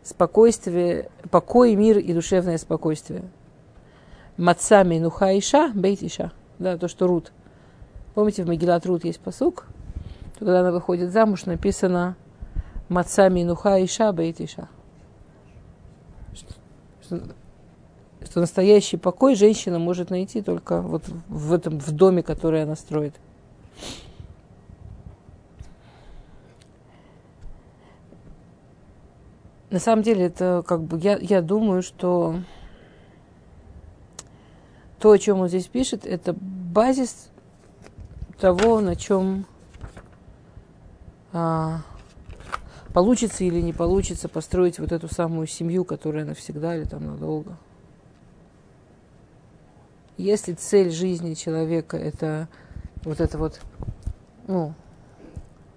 спокойствие, покой, мир и душевное спокойствие. Мацами нуха иша, бейт. Да, то, что Рут. Помните, в Магилат Рут есть посук, когда она выходит замуж, написано Мацами нуха иша, бейт иша. Что, что настоящий покой женщина может найти только вот в этом, в доме, который она строит. На самом деле, это как бы я, я думаю, что то, о чем он здесь пишет, это базис того, на чем а, получится или не получится построить вот эту самую семью, которая навсегда или там надолго. Если цель жизни человека это вот это вот, ну,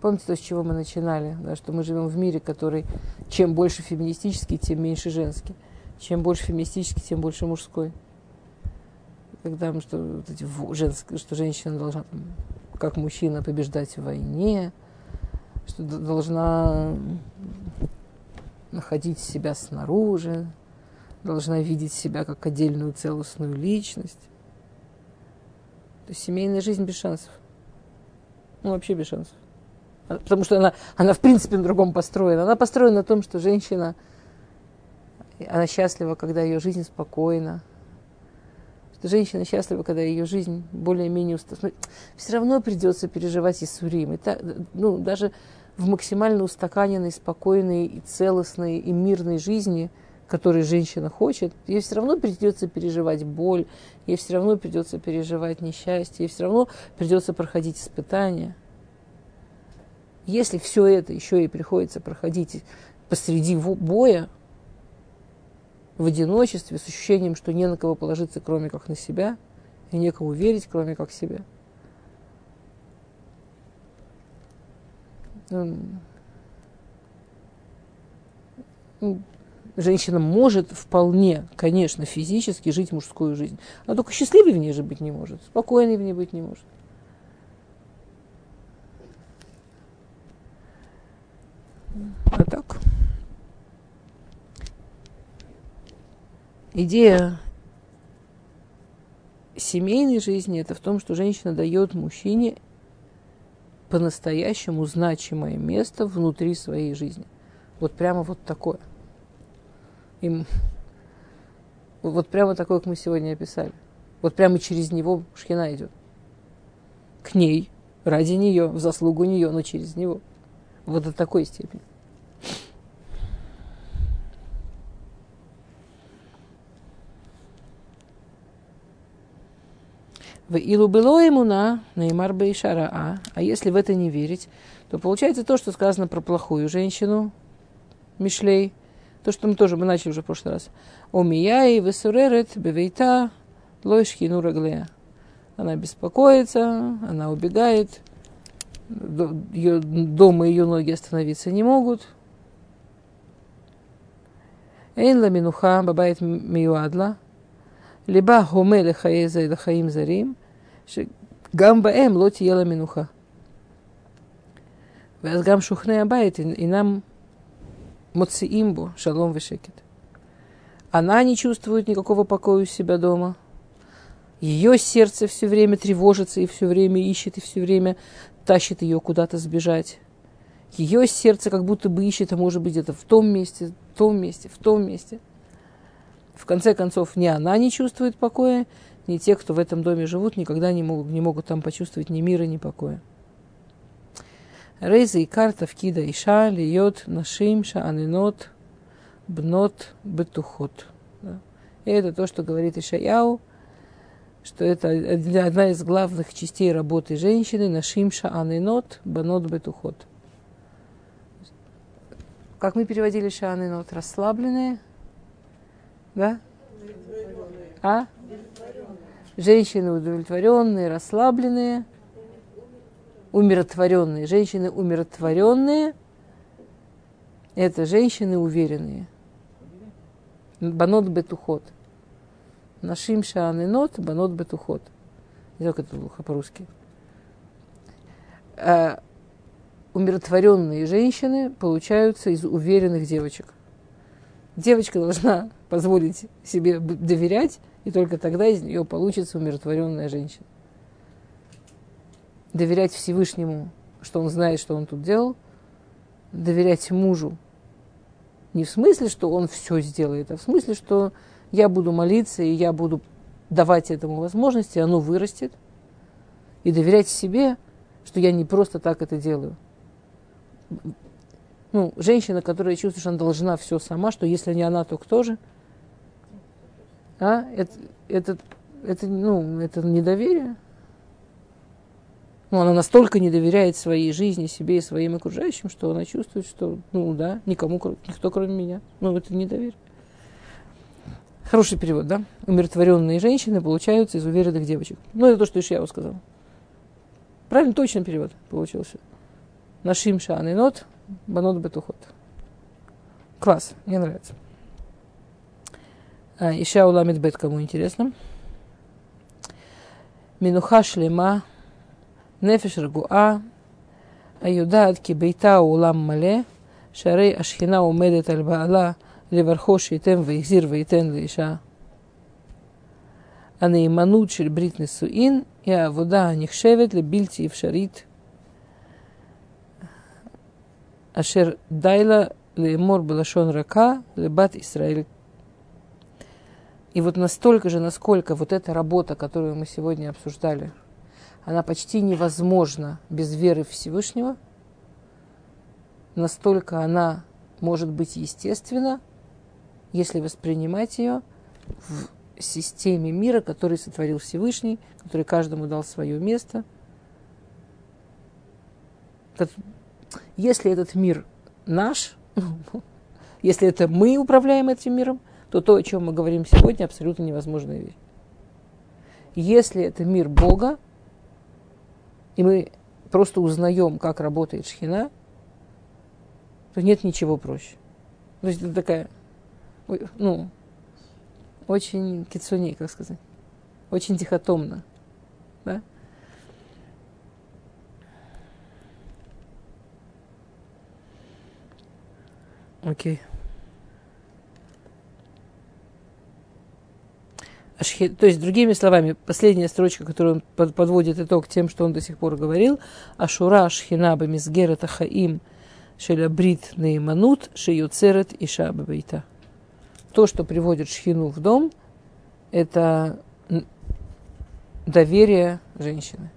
помните то, с чего мы начинали, да, что мы живем в мире, который чем больше феминистический, тем меньше женский. Чем больше феминистический, тем больше мужской. Когда что, вот эти, женск, что женщина должна, как мужчина, побеждать в войне, что должна находить себя снаружи, должна видеть себя как отдельную целостную личность. То есть семейная жизнь без шансов. Ну, вообще без шансов. А, потому что она, она в принципе на другом построена. Она построена на том, что женщина, она счастлива, когда ее жизнь спокойна. Женщина счастлива, когда ее жизнь более-менее устаканена. Все равно придется переживать и сурим. И так, ну, даже в максимально устаканенной, спокойной и целостной и мирной жизни – который женщина хочет, ей все равно придется переживать боль, ей все равно придется переживать несчастье, ей все равно придется проходить испытания. Если все это еще и приходится проходить посреди боя, в одиночестве, с ощущением, что не на кого положиться, кроме как на себя, и некому верить, кроме как себя. Женщина может вполне, конечно, физически жить мужскую жизнь. Она только счастливой в ней же быть не может, спокойной в ней быть не может. А так. Идея семейной жизни это в том, что женщина дает мужчине по-настоящему значимое место внутри своей жизни. Вот прямо вот такое им вот прямо такой, как мы сегодня описали. Вот прямо через него шхина идет. К ней, ради нее, в заслугу нее, но через него. Вот до такой степени. В Илу было ему на Неймар Бейшара А. А если в это не верить, то получается то, что сказано про плохую женщину, Мишлей – то, что мы тоже мы начали уже в прошлый раз. Омияй, весуререт, бевейта, лойшки, нураглея. Она беспокоится, она убегает, ее, дома ее ноги остановиться не могут. Эйн ла минуха бабает миюадла, либо хоме лехаеза и лехаим зарим, гамбаэм лоти ела минуха. ואז גם שוכני הבית אינם מוציאים бо шалом вешекет. Она не чувствует никакого покоя у себя дома. Ее сердце все время тревожится и все время ищет, и все время тащит ее куда-то сбежать. Ее сердце как будто бы ищет, а может быть где-то в том месте, в том месте, в том месте. В конце концов, ни она не чувствует покоя, ни те, кто в этом доме живут, никогда не могут, не могут там почувствовать ни мира, ни покоя. Рейза и карта в кида иша льет нашим шааненот бнот бетухот. И это то, что говорит Ишаяу, что это одна из главных частей работы женщины, нашим шааненот бнот бетухот. Как мы переводили шааненот? Расслабленные? Да? А? Женщины удовлетворенные, расслабленные – умиротворенные. Женщины умиротворенные – это женщины уверенные. Банот бетухот. Нашим шааненот, банот бетухот. Не знаю, как это плохо по-русски. А умиротворенные женщины получаются из уверенных девочек. Девочка должна позволить себе доверять, и только тогда из нее получится умиротворенная женщина доверять Всевышнему, что он знает, что он тут делал, доверять мужу. Не в смысле, что он все сделает, а в смысле, что я буду молиться, и я буду давать этому возможности, оно вырастет. И доверять себе, что я не просто так это делаю. Ну, женщина, которая чувствует, что она должна все сама, что если не она, то кто же? А? Это, это, это, ну, это недоверие. Ну, она настолько не доверяет своей жизни, себе и своим окружающим, что она чувствует, что, ну да, никому, никто кроме меня. Ну, это недоверие. Хороший перевод, да? Умиротворенные женщины получаются из уверенных девочек. Ну, это то, что Ишьяу сказал. Правильно, точный перевод получился. Нашим шан нот, банот бетухот. Класс, мне нравится. А, Ишьяу ламит бет, кому интересно. Минуха шлема נפש רגועה, היודעת כי ביתה הוא עולם מלא, שהרי השכינה עומדת על בעלה לברכו שייתן והחזיר וייתן לאישה. הנאמנות של ברית נישואין היא העבודה הנחשבת לבלתי אפשרית, אשר די לה לאמור בלשון רכה לבת ישראל. И вот настолько же, насколько вот эта работа, которую мы сегодня обсуждали – она почти невозможна без веры Всевышнего. Настолько она может быть естественна, если воспринимать ее в системе мира, который сотворил Всевышний, который каждому дал свое место. Если этот мир наш, если это мы управляем этим миром, то то, о чем мы говорим сегодня, абсолютно невозможная вещь. Если это мир Бога, и мы просто узнаем, как работает шхина, то нет ничего проще. То есть это такая, ну, очень кицуни, как сказать, очень дихотомно, да? Окей. Okay. То есть, другими словами, последняя строчка, которую он подводит итог тем, что он до сих пор говорил, Ашура шхина бамизгерет ахаим шелябрит наиманут шеюцерет и шабабайта. То, что приводит шхину в дом, это доверие женщины.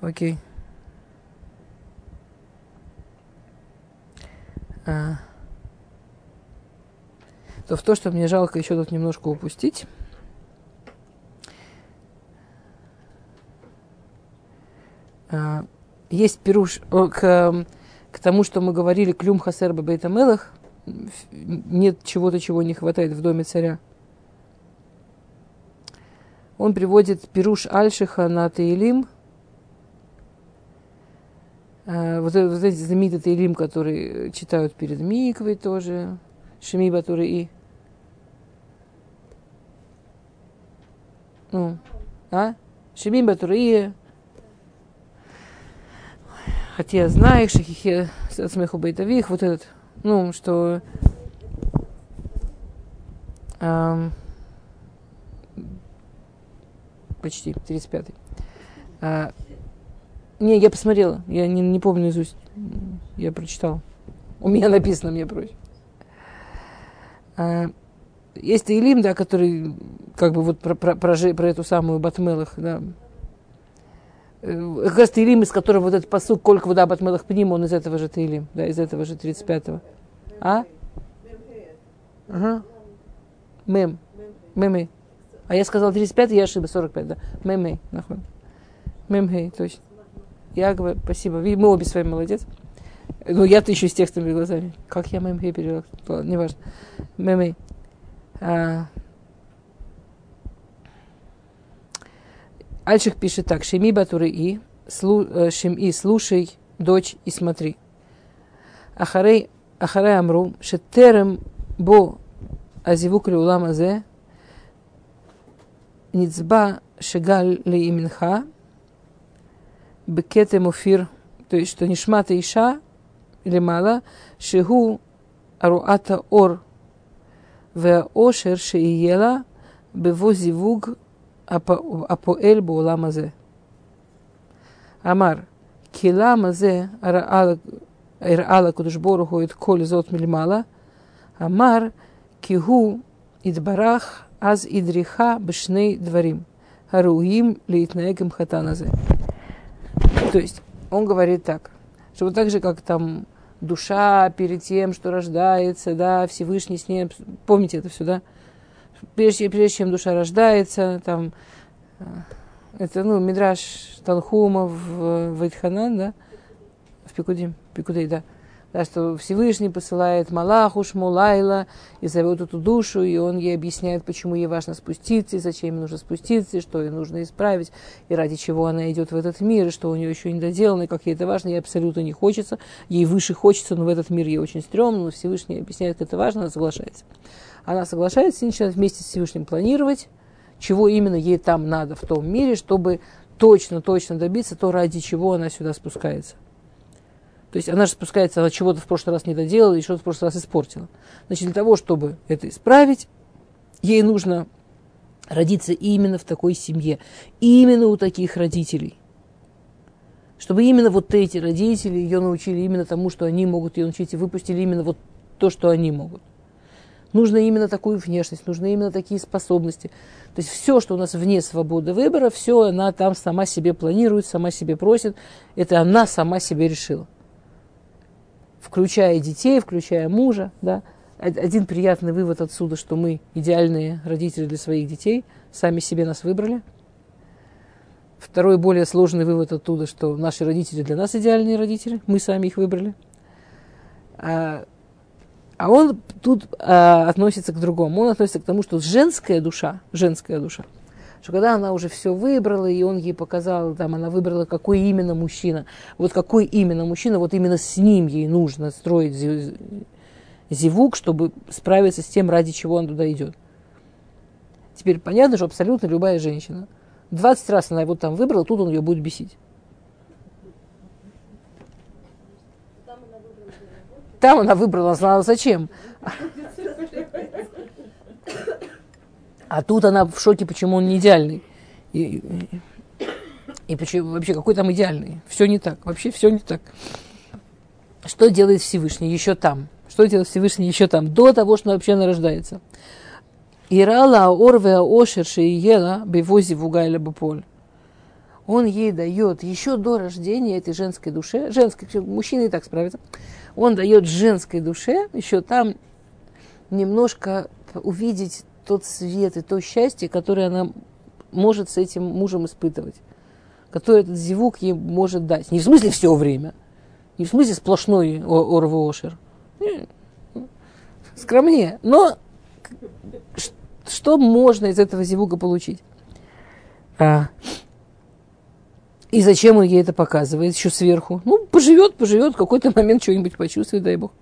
Окей. А то в то, что мне жалко еще тут немножко упустить. А, есть пируш к, к тому, что мы говорили, клюм хасер бейтамелах, нет чего-то, чего не хватает в доме царя. Он приводит пируш Альшиха на Таилим, а, вот, вот эти знаменитые Таилим, которые читают перед Миквой тоже, Шеми Батуры и. Ну, А? Шемим Батурия. Хотя знаешь, шахихе от смеху бейтових, вот этот, ну, что ам, почти 35-й. А, не, я посмотрела, я не, не помню наизусть, я прочитала. У меня написано, мне проще. А, есть Таилим, да, который как бы вот про, про, про, про эту самую Батмелах, да. Э, Как раз Таилим, из которого вот этот посук «Колька вода Батмелах пним», он из этого же Таилим, да, из этого же 35-го. А? Ага. Мем. Мемей. А я сказал 35, я ошибся, 45, да. Мемей, нахуй. Мемей, точно. Я говорю, спасибо. Мы обе с вами молодец. Ну, я-то еще с текстовыми глазами. Как я мемей перевела? Ладно, неважно. Мемей. А. Альших пишет так. Шеми батуры и, слу, э, шем и, слушай, дочь, и смотри. Ахарей, ахарей амру, шетерем бо азивук улам азе, ницба шегаль ли именха, бекете муфир, то есть, что нишмата иша, или мало, шигу аруата ор, והאושר שיהיה לה בבוא זיווג הפ- הפועל בעולם הזה. אמר, כי למה זה הראה ל- הראה לקדוש ברוך הוא את כל זאת מלמעלה? אמר, כי הוא יתברך אז הדריכה בשני דברים הראויים להתנהג עם חתן הזה. То есть, он говорит так, что вот так же, как там душа перед тем, что рождается, да, Всевышний с ней, помните это все, да? Прежде, прежде чем душа рождается, там, э, это, ну, Мидраш в Вайтханан, да, в Пикудим, Пикудей, да, да, что Всевышний посылает Малаху Шмулайла и зовет эту душу, и он ей объясняет, почему ей важно спуститься, и зачем ей нужно спуститься, и что ей нужно исправить, и ради чего она идет в этот мир, и что у нее еще не доделано, и как ей это важно, ей абсолютно не хочется, ей выше хочется, но в этот мир ей очень стрёмно, но Всевышний объясняет, как это важно, она соглашается. Она соглашается и начинает вместе с Всевышним планировать, чего именно ей там надо в том мире, чтобы точно-точно добиться то, ради чего она сюда спускается. То есть она же спускается, она чего-то в прошлый раз не доделала и что-то в прошлый раз испортила. Значит, для того, чтобы это исправить, ей нужно родиться именно в такой семье, именно у таких родителей. Чтобы именно вот эти родители ее научили именно тому, что они могут ее научить, и выпустили именно вот то, что они могут. Нужно именно такую внешность, нужны именно такие способности. То есть все, что у нас вне свободы выбора, все она там сама себе планирует, сама себе просит. Это она сама себе решила. Включая детей, включая мужа. Да. Один приятный вывод отсюда, что мы идеальные родители для своих детей, сами себе нас выбрали. Второй более сложный вывод оттуда, что наши родители для нас идеальные родители, мы сами их выбрали. А, а он тут а, относится к другому. Он относится к тому, что женская душа, женская душа, что когда она уже все выбрала, и он ей показал, там, она выбрала, какой именно мужчина, вот какой именно мужчина, вот именно с ним ей нужно строить зивук, чтобы справиться с тем, ради чего он туда идет. Теперь понятно, что абсолютно любая женщина, 20 раз она его там выбрала, тут он ее будет бесить. Там она выбрала, знала зачем. А тут она в шоке, почему он не идеальный. И, и, и почему, вообще, какой там идеальный? Все не так. Вообще все не так. Что делает Всевышний еще там? Что делает Всевышний еще там? До того, что вообще она рождается. Ирала орве ошер ела бевози вугайля баполь. Он ей дает еще до рождения этой женской душе, женской, мужчина и так справится, он дает женской душе еще там немножко увидеть тот свет и то счастье, которое она может с этим мужем испытывать, который этот зевук ей может дать. Не в смысле все время, не в смысле сплошной орвошер, скромнее, но что можно из этого зевука получить? А, и зачем он ей это показывает еще сверху? Ну, поживет, поживет, в какой-то момент что-нибудь почувствует, дай бог.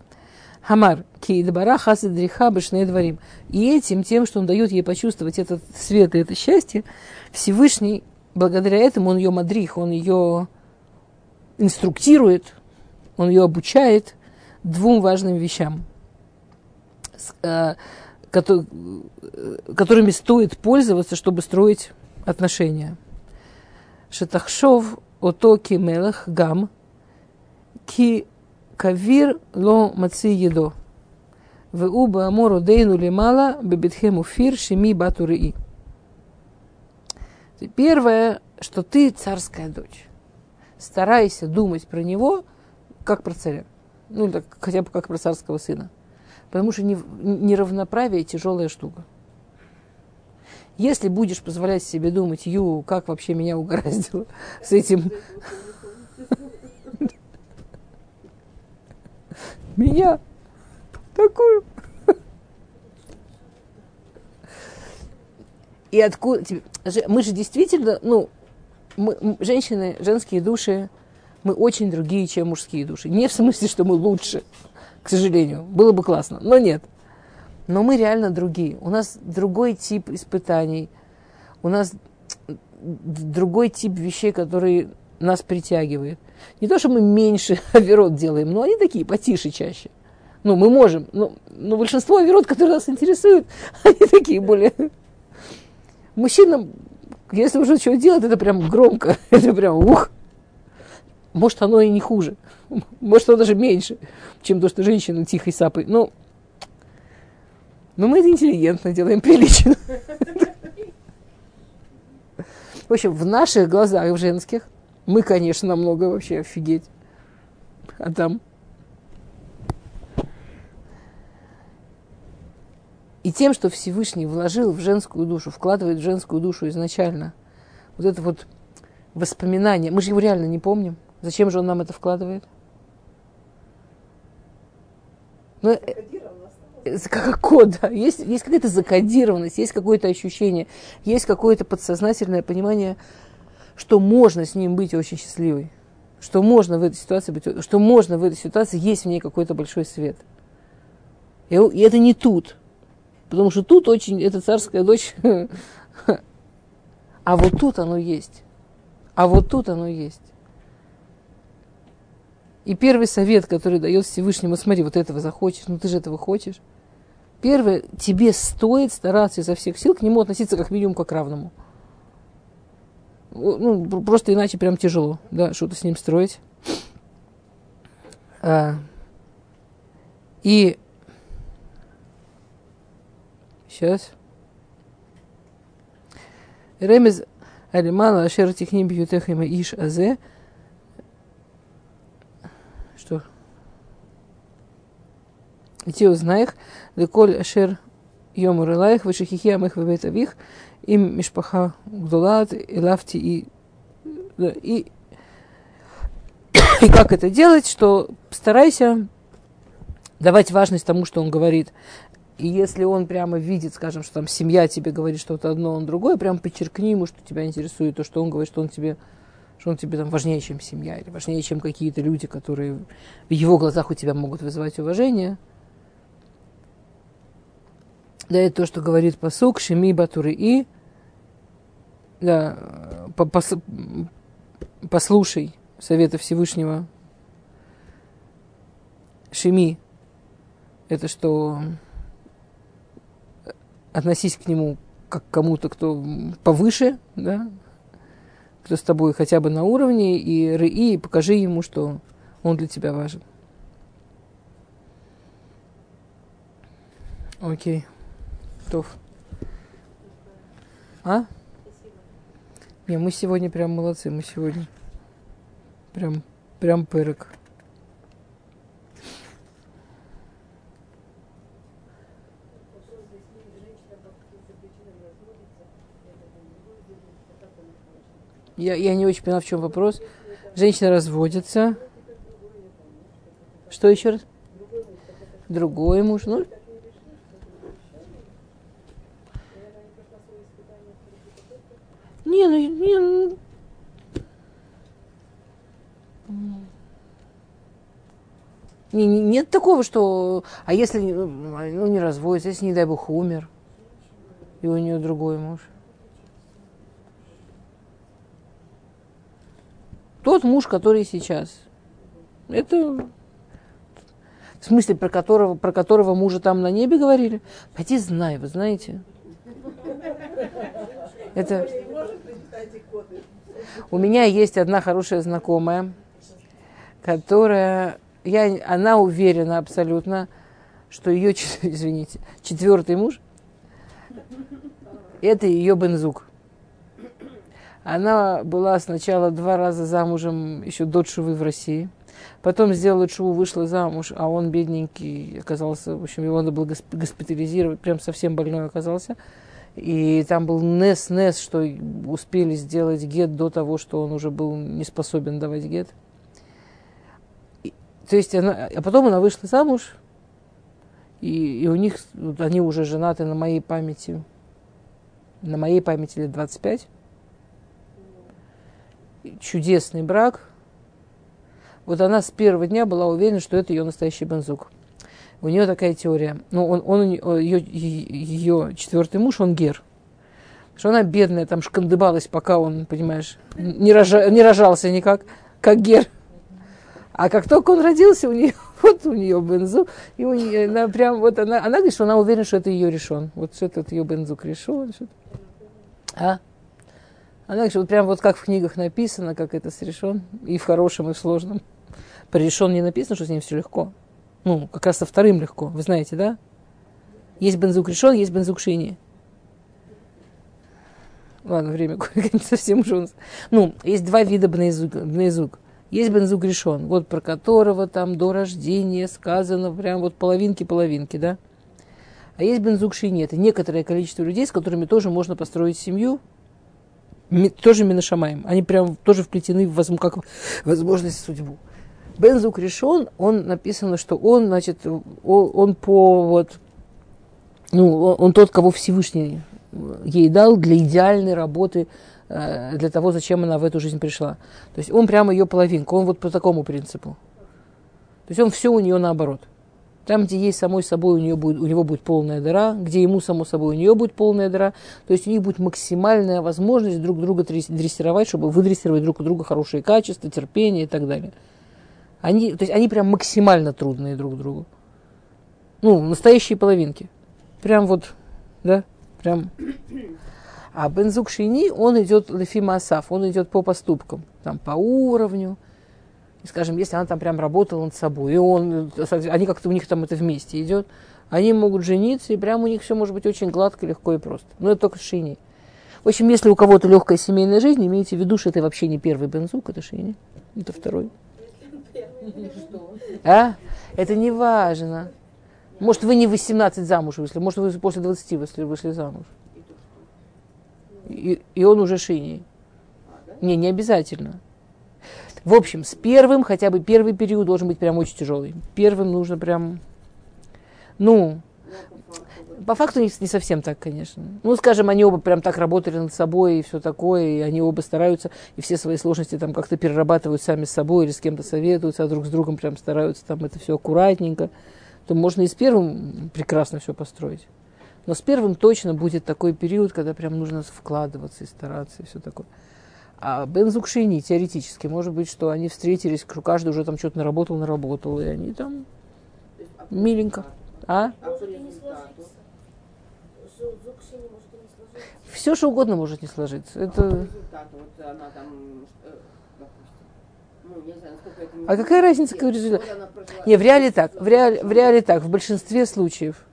Хамар, киидбара хасидриха бешне дворим. И этим, тем, что он дает ей почувствовать этот свет и это счастье, Всевышний, благодаря этому он ее мадрих, он ее инструктирует, он ее обучает двум важным вещам, э, э, которыми стоит пользоваться, чтобы строить отношения. Шетахшов ото ки мелах гам, ки кавир ло маци едо. В уба амору дейну лимала бебетхем фир шими батурии. Первое, что ты царская дочь. Старайся думать про него, как про царя. Ну, так, хотя бы как про царского сына. Потому что неравноправие тяжелая штука. Если будешь позволять себе думать, ю, как вообще меня угораздило с этим Меня такую. И откуда же- Мы же действительно, ну, мы, женщины, женские души, мы очень другие, чем мужские души. Не в смысле, что мы лучше, к сожалению. Было бы классно, но нет. Но мы реально другие. У нас другой тип испытаний. У нас другой тип вещей, которые нас притягивают. Не то, что мы меньше оверот делаем, но они такие потише чаще. Ну, мы можем. Но, но большинство оверот, которые нас интересуют, они такие более... Мужчинам, если уже что делать, это прям громко. Это прям ух. Может, оно и не хуже. Может, оно даже меньше, чем то, что женщина тихой сапой. Но, но мы это интеллигентно делаем, прилично. В общем, в наших глазах, в женских, мы, конечно, намного вообще офигеть. А там... И тем, что Всевышний вложил в женскую душу, вкладывает в женскую душу изначально, вот это вот воспоминание, мы же его реально не помним. Зачем же он нам это вкладывает? Ну, э, э, как код, да. Есть, есть какая-то закодированность, есть какое-то ощущение, есть какое-то подсознательное понимание, что можно с ним быть очень счастливой, что можно в этой ситуации быть, что можно в этой ситуации есть в ней какой-то большой свет. И, и это не тут, потому что тут очень, это царская дочь, а вот тут оно есть, а вот тут оно есть. И первый совет, который дает Всевышнему, смотри, вот этого захочешь, ну ты же этого хочешь. Первое, тебе стоит стараться изо всех сил к нему относиться как минимум как равному. Ну, пр- просто иначе прям тяжело, да, что-то с ним строить. А, и сейчас. Ремез Алимана Ашер Техним Бьютехима Иш Азе. Что? И те узнаях, Леколь Ашер Йом Урелаих, Вышихихи Амых Вебет Им Мишпаха Гдулат, и Лавти и и, и как это делать, что старайся давать важность тому, что он говорит. И если он прямо видит, скажем, что там семья тебе говорит что-то одно, он другое, прям подчеркни ему, что тебя интересует то, что он говорит, что он тебе, что он тебе там важнее, чем семья, или важнее, чем какие-то люди, которые в его глазах у тебя могут вызывать уважение. Да, это то, что говорит посук, шеми батуры и, да, по- пос- послушай совета Всевышнего. Шеми, это что относись к нему как к кому-то, кто повыше, да, кто с тобой хотя бы на уровне, и рыи, и покажи ему, что он для тебя важен. Окей. Тоф. А? Не, мы сегодня прям молодцы, мы сегодня прям, прям пырок. Я, я не очень поняла, в чем вопрос. Женщина разводится. Что еще раз? Другой муж. Ну, не, ну, не, ну. Не- не- нет такого, что... А если ну, не разводится, если, не дай бог, умер, и у нее другой муж? Тот муж, который сейчас. Это в смысле, про которого, про которого мужа там на небе говорили? Пойди знай, вы знаете. Это... У меня есть одна хорошая знакомая, которая, я, она уверена абсолютно, что ее, извините, четвертый муж – это ее бензук. Она была сначала два раза замужем еще до Шувы в России. Потом сделала Шуву, вышла замуж, а он бедненький оказался, в общем, его надо было госп- госпитализировать, прям совсем больной оказался. И там был нес-нес, что успели сделать гет до того, что он уже был не способен давать гет. То есть она, а потом она вышла замуж, и, и у них, вот они уже женаты на моей памяти, на моей памяти лет 25. И Чудесный брак. Вот она с первого дня была уверена, что это ее настоящий бензук. У нее такая теория. Ну, он, он, нее, ее, ее четвертый муж, он гер. Что она бедная, там шкандыбалась, пока он, понимаешь, не, рожа, не рожался никак, как гер. А как только он родился, у нее, вот у нее бензу, и у нее, она прям, вот она, она говорит, что она уверена, что это ее решен. Вот что этот ее бензук решен. Что а? Она говорит, что вот прям вот как в книгах написано, как это решен, и в хорошем, и в сложном. При решен не написано, что с ним все легко. Ну, как раз со вторым легко, вы знаете, да? Есть бензук решен, есть бензук шини. Ладно, время совсем уже. Ну, есть два вида бнезук. бнезук. Есть бензук решен, вот про которого там до рождения сказано прям вот половинки-половинки, да? А есть бензук шини. Это некоторое количество людей, с которыми тоже можно построить семью, тоже миношамаем. Они прям тоже вплетены в как возможность судьбу. Бензук решен, он написано, что он, значит, он, он по вот, ну, он, тот, кого Всевышний ей дал для идеальной работы, э, для того, зачем она в эту жизнь пришла. То есть он прямо ее половинка, он вот по такому принципу. То есть он все у нее наоборот. Там, где есть самой собой, у, нее будет, у него будет полная дыра, где ему само собой, у нее будет полная дыра. То есть у них будет максимальная возможность друг друга дрессировать, чтобы выдрессировать друг у друга хорошие качества, терпение и так далее. Они, то есть они прям максимально трудные друг другу. Ну, настоящие половинки. Прям вот, да, прям. А Бензук Шини, он идет лефима асаф, он идет по поступкам, там, по уровню. И, скажем, если она там прям работала над собой, и он, они как-то у них там это вместе идет, они могут жениться, и прям у них все может быть очень гладко, легко и просто. Но это только Шини. В общем, если у кого-то легкая семейная жизнь, имейте в виду, что это вообще не первый бензук, это Шини, это второй. А? Это не важно. Может, вы не в 18 замуж вышли, может, вы после 20 вышли, вышли замуж. И, и он уже шиней. Не, не обязательно. В общем, с первым, хотя бы первый период должен быть прям очень тяжелый. Первым нужно прям, ну, по факту не, не совсем так, конечно. Ну, скажем, они оба прям так работали над собой и все такое, и они оба стараются, и все свои сложности там как-то перерабатывают сами с собой или с кем-то советуются, а друг с другом прям стараются там это все аккуратненько. То можно и с первым прекрасно все построить. Но с первым точно будет такой период, когда прям нужно вкладываться и стараться и все такое. А Бензукшини теоретически, может быть, что они встретились, каждый уже там что-то наработал, наработал, и они там миленько. А? Может и не сложиться. Зу- Зукши не может и не сложиться. Все, что угодно может не сложиться. Это... А какая разница, какой результат? Не, в реале так, в реале, в реале так, в большинстве случаев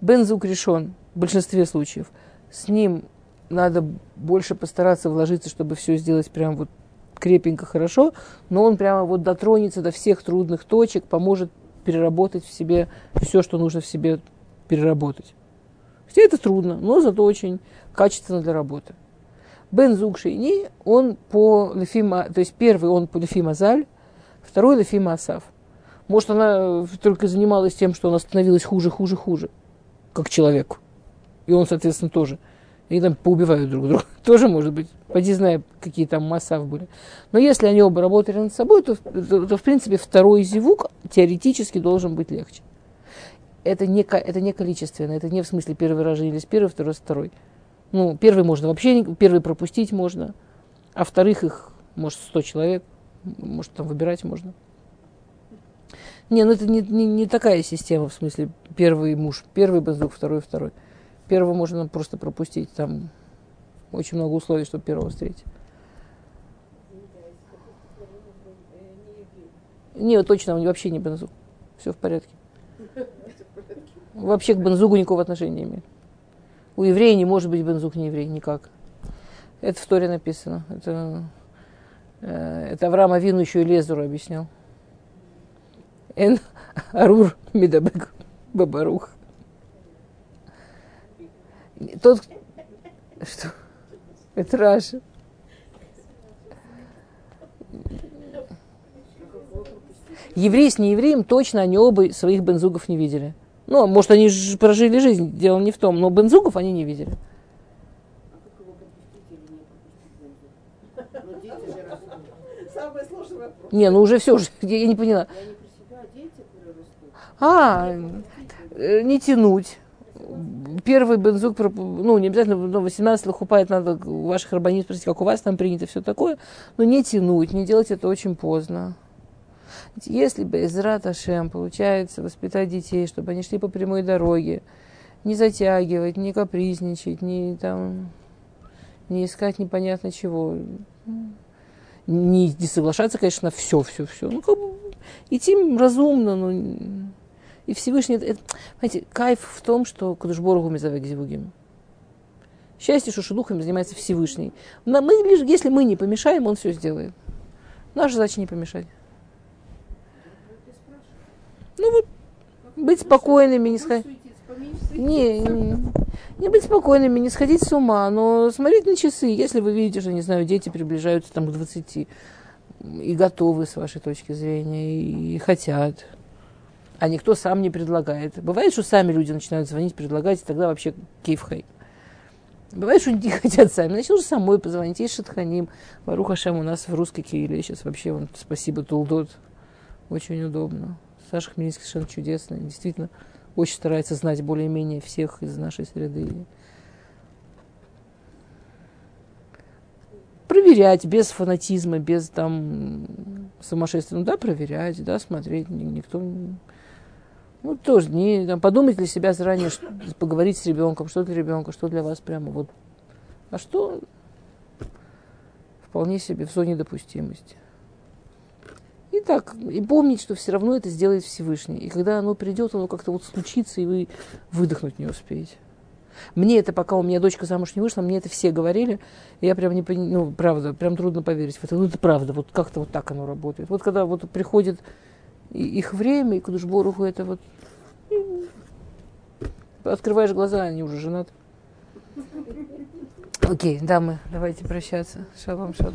бензук решен, в большинстве случаев, с ним надо больше постараться вложиться, чтобы все сделать прям вот крепенько, хорошо, но он прямо вот дотронется до всех трудных точек, поможет переработать в себе все, что нужно в себе переработать. Все это трудно, но зато очень качественно для работы. Бензук Шейни, он по Лефима, то есть первый он по Лефима Заль, второй Лефима Асав. Может, она только занималась тем, что она становилась хуже, хуже, хуже, как человек. И он, соответственно, тоже. Они там поубивают друг друга. Тоже может быть. Поди знай, какие там массав были. Но если они оба работали над собой, то, то, то в принципе второй зевук теоретически должен быть легче. Это не, это не количественно, это не в смысле первый раз женились первый, второй, второй. Ну, первый можно вообще, первый пропустить можно, а вторых их, может, 100 человек, может, там выбирать можно. Не, ну это не, не, не такая система, в смысле, первый муж, первый бензук, второй, второй. Первого можно просто пропустить, там очень много условий, чтобы первого встретить. Нет, точно, он вообще не бензук. Все в порядке. Вообще к бензугу никакого отношения не имеет. У еврея не может быть бензук не еврей, никак. Это в Торе написано. Это, э, это Авраам Авину еще и Лезуру объяснял. Эн Арур Медабек Бабарух. Тот, что? Это Раша. Еврей с неевреем точно они оба своих бензугов не видели. Ну, может, они же прожили жизнь, дело не в том, но бензугов они не видели. Не, ну уже все, уже, я не поняла. А, э, не тянуть. Первый бензук, ну, не обязательно, но 18 лохупает, надо у ваших рабанит спросить, как у вас там принято, все такое. Но не тянуть, не делать это очень поздно. Если бы из Раташем получается воспитать детей, чтобы они шли по прямой дороге, не затягивать, не капризничать, не там, не искать непонятно чего, не, не соглашаться, конечно, на все, все, все. Ну, как бы идти разумно, но и Всевышний, это, знаете, кайф в том, что Кадушборгу Мизавек Зивугим. Счастье, что шедухами занимается Всевышний. Но мы, лишь, если мы не помешаем, он все сделает. Наша задача не помешать. Ну вот, быть спокойными, не сходить. Не, не, не быть спокойными, не сходить с ума, но смотреть на часы. Если вы видите, что, не знаю, дети приближаются там к 20 и готовы с вашей точки зрения, и хотят, а никто сам не предлагает. Бывает, что сами люди начинают звонить, предлагать, и тогда вообще кейфхай. Бывает, что не хотят сами. Значит, нужно самой позвонить. Есть Шатханим. Варуха Шам у нас в русской Киеве сейчас вообще, вон, спасибо, Тулдот. Очень удобно. Саша Хмельницкий совершенно чудесный. Действительно, очень старается знать более-менее всех из нашей среды. Проверять без фанатизма, без там сумасшествия. Ну да, проверять, да, смотреть. Никто ну, тоже не там, подумать для себя заранее, что, поговорить с ребенком, что для ребенка, что для вас прямо вот. А что вполне себе в зоне допустимости. И так, и помнить, что все равно это сделает Всевышний. И когда оно придет, оно как-то вот случится, и вы выдохнуть не успеете. Мне это, пока у меня дочка замуж не вышла, мне это все говорили. И я прям не понимаю, ну, правда, прям трудно поверить в это. Ну, это правда, вот как-то вот так оно работает. Вот когда вот приходит их время, и Кудушборуху это вот... Открываешь глаза, они уже женаты. Окей, дамы, давайте прощаться. Шалом, шалом.